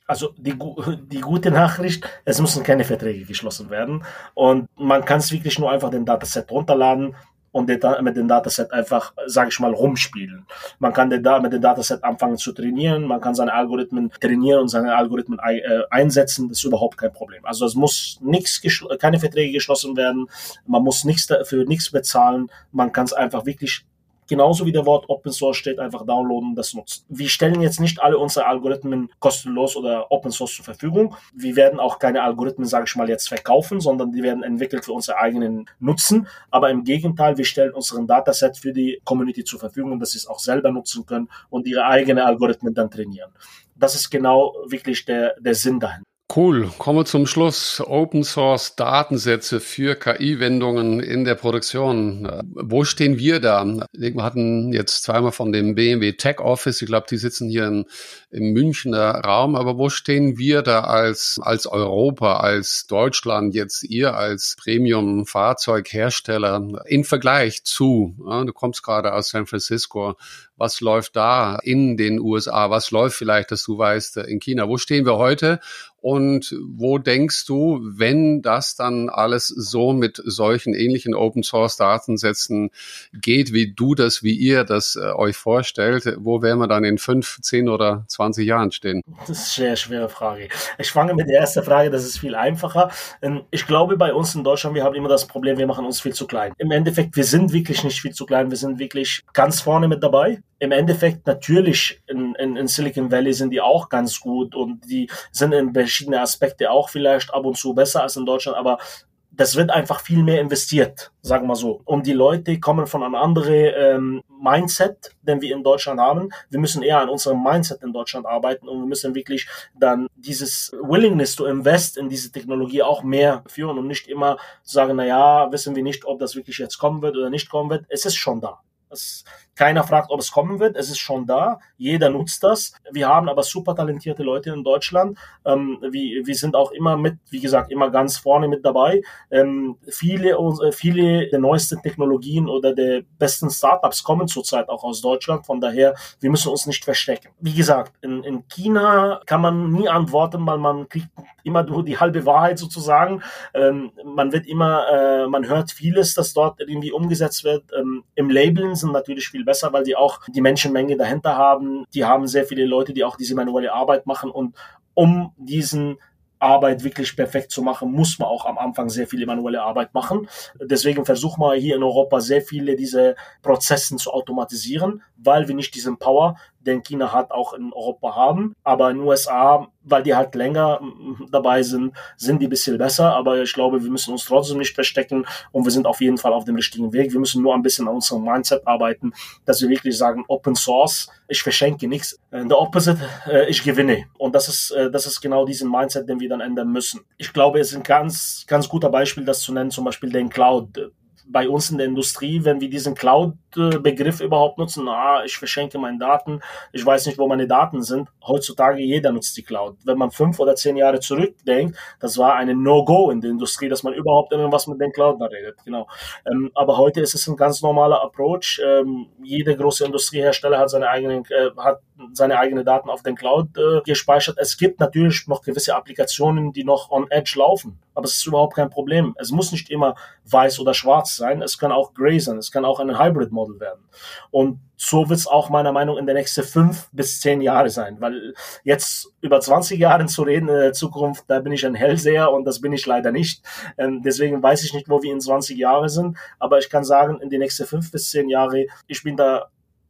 Also die, die gute Nachricht, es müssen keine Verträge geschlossen werden und man kann es wirklich nur einfach den Dataset runterladen und mit dem Dataset einfach, sage ich mal, rumspielen. Man kann mit dem Dataset anfangen zu trainieren, man kann seine Algorithmen trainieren und seine Algorithmen äh, einsetzen, das ist überhaupt kein Problem. Also es muss nichts, keine Verträge geschlossen werden, man muss nichts für nichts bezahlen, man kann es einfach wirklich genauso wie der Wort Open Source steht, einfach downloaden das nutzen. Wir stellen jetzt nicht alle unsere Algorithmen kostenlos oder Open Source zur Verfügung. Wir werden auch keine Algorithmen, sage ich mal, jetzt verkaufen, sondern die werden entwickelt für unsere eigenen Nutzen. Aber im Gegenteil, wir stellen unseren Dataset für die Community zur Verfügung, dass sie es auch selber nutzen können und ihre eigenen Algorithmen dann trainieren. Das ist genau wirklich der, der Sinn dahinter. Cool. Kommen wir zum Schluss. Open Source Datensätze für KI-Wendungen in der Produktion. Wo stehen wir da? Wir hatten jetzt zweimal von dem BMW Tech Office. Ich glaube, die sitzen hier in, im Münchner Raum. Aber wo stehen wir da als, als Europa, als Deutschland, jetzt ihr als Premium-Fahrzeughersteller im Vergleich zu? Du kommst gerade aus San Francisco was läuft da in den USA, was läuft vielleicht, dass du weißt, in China. Wo stehen wir heute und wo denkst du, wenn das dann alles so mit solchen ähnlichen Open Source Datensätzen geht, wie du das, wie ihr das äh, euch vorstellt, wo werden wir dann in fünf, zehn oder zwanzig Jahren stehen? Das ist eine sehr schwere Frage. Ich fange mit der ersten Frage, das ist viel einfacher. Ähm, ich glaube, bei uns in Deutschland, wir haben immer das Problem, wir machen uns viel zu klein. Im Endeffekt, wir sind wirklich nicht viel zu klein, wir sind wirklich ganz vorne mit dabei im Endeffekt natürlich in, in, in, Silicon Valley sind die auch ganz gut und die sind in verschiedene Aspekte auch vielleicht ab und zu besser als in Deutschland, aber das wird einfach viel mehr investiert, sagen wir so. Und die Leute kommen von einem anderen ähm, Mindset, den wir in Deutschland haben. Wir müssen eher an unserem Mindset in Deutschland arbeiten und wir müssen wirklich dann dieses Willingness to invest in diese Technologie auch mehr führen und nicht immer sagen, na ja, wissen wir nicht, ob das wirklich jetzt kommen wird oder nicht kommen wird. Es ist schon da. Das, Keiner fragt, ob es kommen wird. Es ist schon da. Jeder nutzt das. Wir haben aber super talentierte Leute in Deutschland. Ähm, wir, wir sind auch immer mit, wie gesagt, immer ganz vorne mit dabei. Ähm, viele, äh, viele der neuesten Technologien oder der besten Startups kommen zurzeit auch aus Deutschland. Von daher, wir müssen uns nicht verstecken. Wie gesagt, in, in China kann man nie antworten, weil man kriegt immer nur die halbe Wahrheit sozusagen. Ähm, man wird immer, äh, man hört vieles, das dort irgendwie umgesetzt wird. Ähm, Im Labeln sind natürlich viel besser, weil die auch die Menschenmenge dahinter haben. Die haben sehr viele Leute, die auch diese manuelle Arbeit machen und um diesen Arbeit wirklich perfekt zu machen, muss man auch am Anfang sehr viele manuelle Arbeit machen. Deswegen versuchen wir hier in Europa sehr viele diese Prozessen zu automatisieren, weil wir nicht diesen Power, den China hat, auch in Europa haben. Aber in den USA, weil die halt länger dabei sind, sind die ein bisschen besser. Aber ich glaube, wir müssen uns trotzdem nicht verstecken und wir sind auf jeden Fall auf dem richtigen Weg. Wir müssen nur ein bisschen an unserem Mindset arbeiten, dass wir wirklich sagen, Open Source, ich verschenke nichts. In der Opposite, äh, ich gewinne. Und das ist, äh, das ist genau diesen Mindset, den wir dann ändern müssen. Ich glaube, es ist ein ganz, ganz guter Beispiel, das zu nennen, zum Beispiel den Cloud bei uns in der Industrie, wenn wir diesen Cloud-Begriff überhaupt nutzen, ah, ich verschenke meine Daten, ich weiß nicht, wo meine Daten sind. Heutzutage jeder nutzt die Cloud. Wenn man fünf oder zehn Jahre zurückdenkt, das war eine No-Go in der Industrie, dass man überhaupt irgendwas mit den Cloud redet. Genau. Ähm, aber heute ist es ein ganz normaler Approach. Ähm, jede große Industriehersteller hat seine eigenen, äh, hat seine eigenen Daten auf den Cloud äh, gespeichert. Es gibt natürlich noch gewisse Applikationen, die noch on Edge laufen, aber es ist überhaupt kein Problem. Es muss nicht immer weiß oder schwarz sein, es kann auch gray sein, es kann auch ein Hybrid-Model werden. Und so wird es auch meiner Meinung nach in den nächsten fünf bis zehn Jahre sein, weil jetzt über 20 Jahre zu reden in der Zukunft, da bin ich ein Hellseher und das bin ich leider nicht. Ähm, deswegen weiß ich nicht, wo wir in 20 Jahren sind, aber ich kann sagen, in den nächsten fünf bis zehn Jahre, ich bin da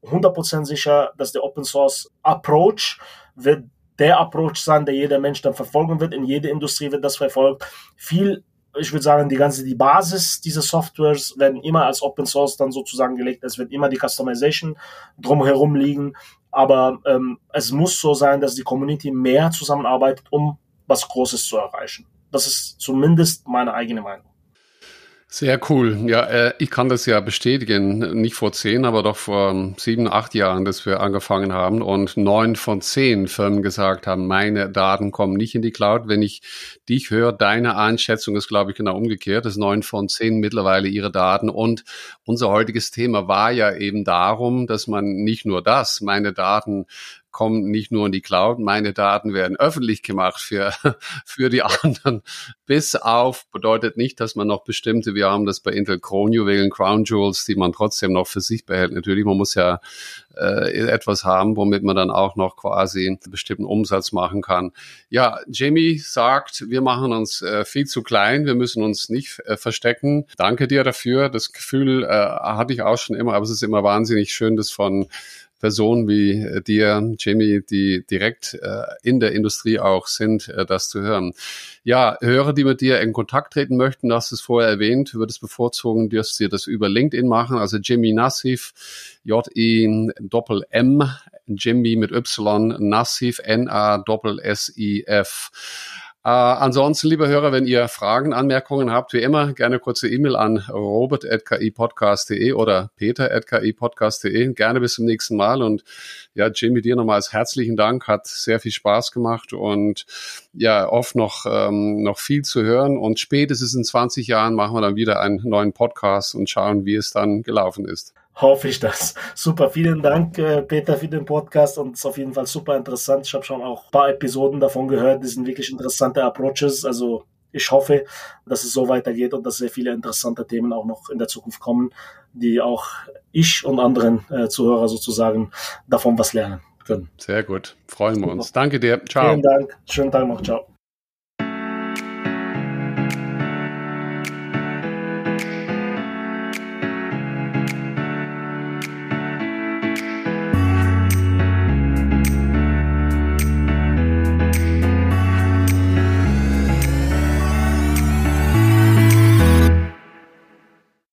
100% sicher, dass der Open Source Approach wird der Approach sein, der jeder Mensch dann verfolgen wird. In jeder Industrie wird das verfolgt. Viel, ich würde sagen, die ganze, die Basis dieser Softwares werden immer als Open Source dann sozusagen gelegt. Es wird immer die Customization drumherum liegen. Aber ähm, es muss so sein, dass die Community mehr zusammenarbeitet, um was Großes zu erreichen. Das ist zumindest meine eigene Meinung. Sehr cool. Ja, äh, ich kann das ja bestätigen. Nicht vor zehn, aber doch vor sieben, acht Jahren, dass wir angefangen haben und neun von zehn Firmen gesagt haben, meine Daten kommen nicht in die Cloud. Wenn ich dich höre, deine Einschätzung ist, glaube ich, genau umgekehrt, dass neun von zehn mittlerweile ihre Daten und unser heutiges Thema war ja eben darum, dass man nicht nur das, meine Daten kommen nicht nur in die Cloud, meine Daten werden öffentlich gemacht für, für die anderen. Bis auf bedeutet nicht, dass man noch bestimmte, wir haben das bei Intel Kronjuwelen, Crown Jewels, die man trotzdem noch für sich behält. Natürlich, man muss ja äh, etwas haben, womit man dann auch noch quasi einen bestimmten Umsatz machen kann. Ja, Jamie sagt, wir machen uns äh, viel zu klein, wir müssen uns nicht äh, verstecken. Danke dir dafür. Das Gefühl äh, hatte ich auch schon immer, aber es ist immer wahnsinnig schön, das von Personen wie äh, dir, Jamie, die direkt äh, in der Industrie auch sind, äh, das zu hören. Ja, Hörer, die mit dir in Kontakt treten möchten, du hast es vorher erwähnt, würde es bevorzugen, dass sie das über LinkedIn machen, also Jimmy Nassif, J-I-M-M, Jimmy mit Y, Nassif, N-A-S-S-I-F. Äh, ansonsten, liebe Hörer, wenn ihr Fragen, Anmerkungen habt, wie immer, gerne kurze E-Mail an robert.kipodcast.de oder peter.kipodcast.de. Gerne bis zum nächsten Mal. Und ja, Jimmy, dir nochmals herzlichen Dank. Hat sehr viel Spaß gemacht und ja, oft noch, ähm, noch viel zu hören. Und spätestens in 20 Jahren machen wir dann wieder einen neuen Podcast und schauen, wie es dann gelaufen ist hoffe ich das. Super, vielen Dank, äh, Peter, für den Podcast und es ist auf jeden Fall super interessant. Ich habe schon auch ein paar Episoden davon gehört, die sind wirklich interessante Approaches. Also ich hoffe, dass es so weitergeht und dass sehr viele interessante Themen auch noch in der Zukunft kommen, die auch ich und anderen äh, Zuhörer sozusagen davon was lernen können. Sehr gut, freuen wir uns. Danke dir. Ciao. Vielen Dank. Schönen Tag noch. Ciao.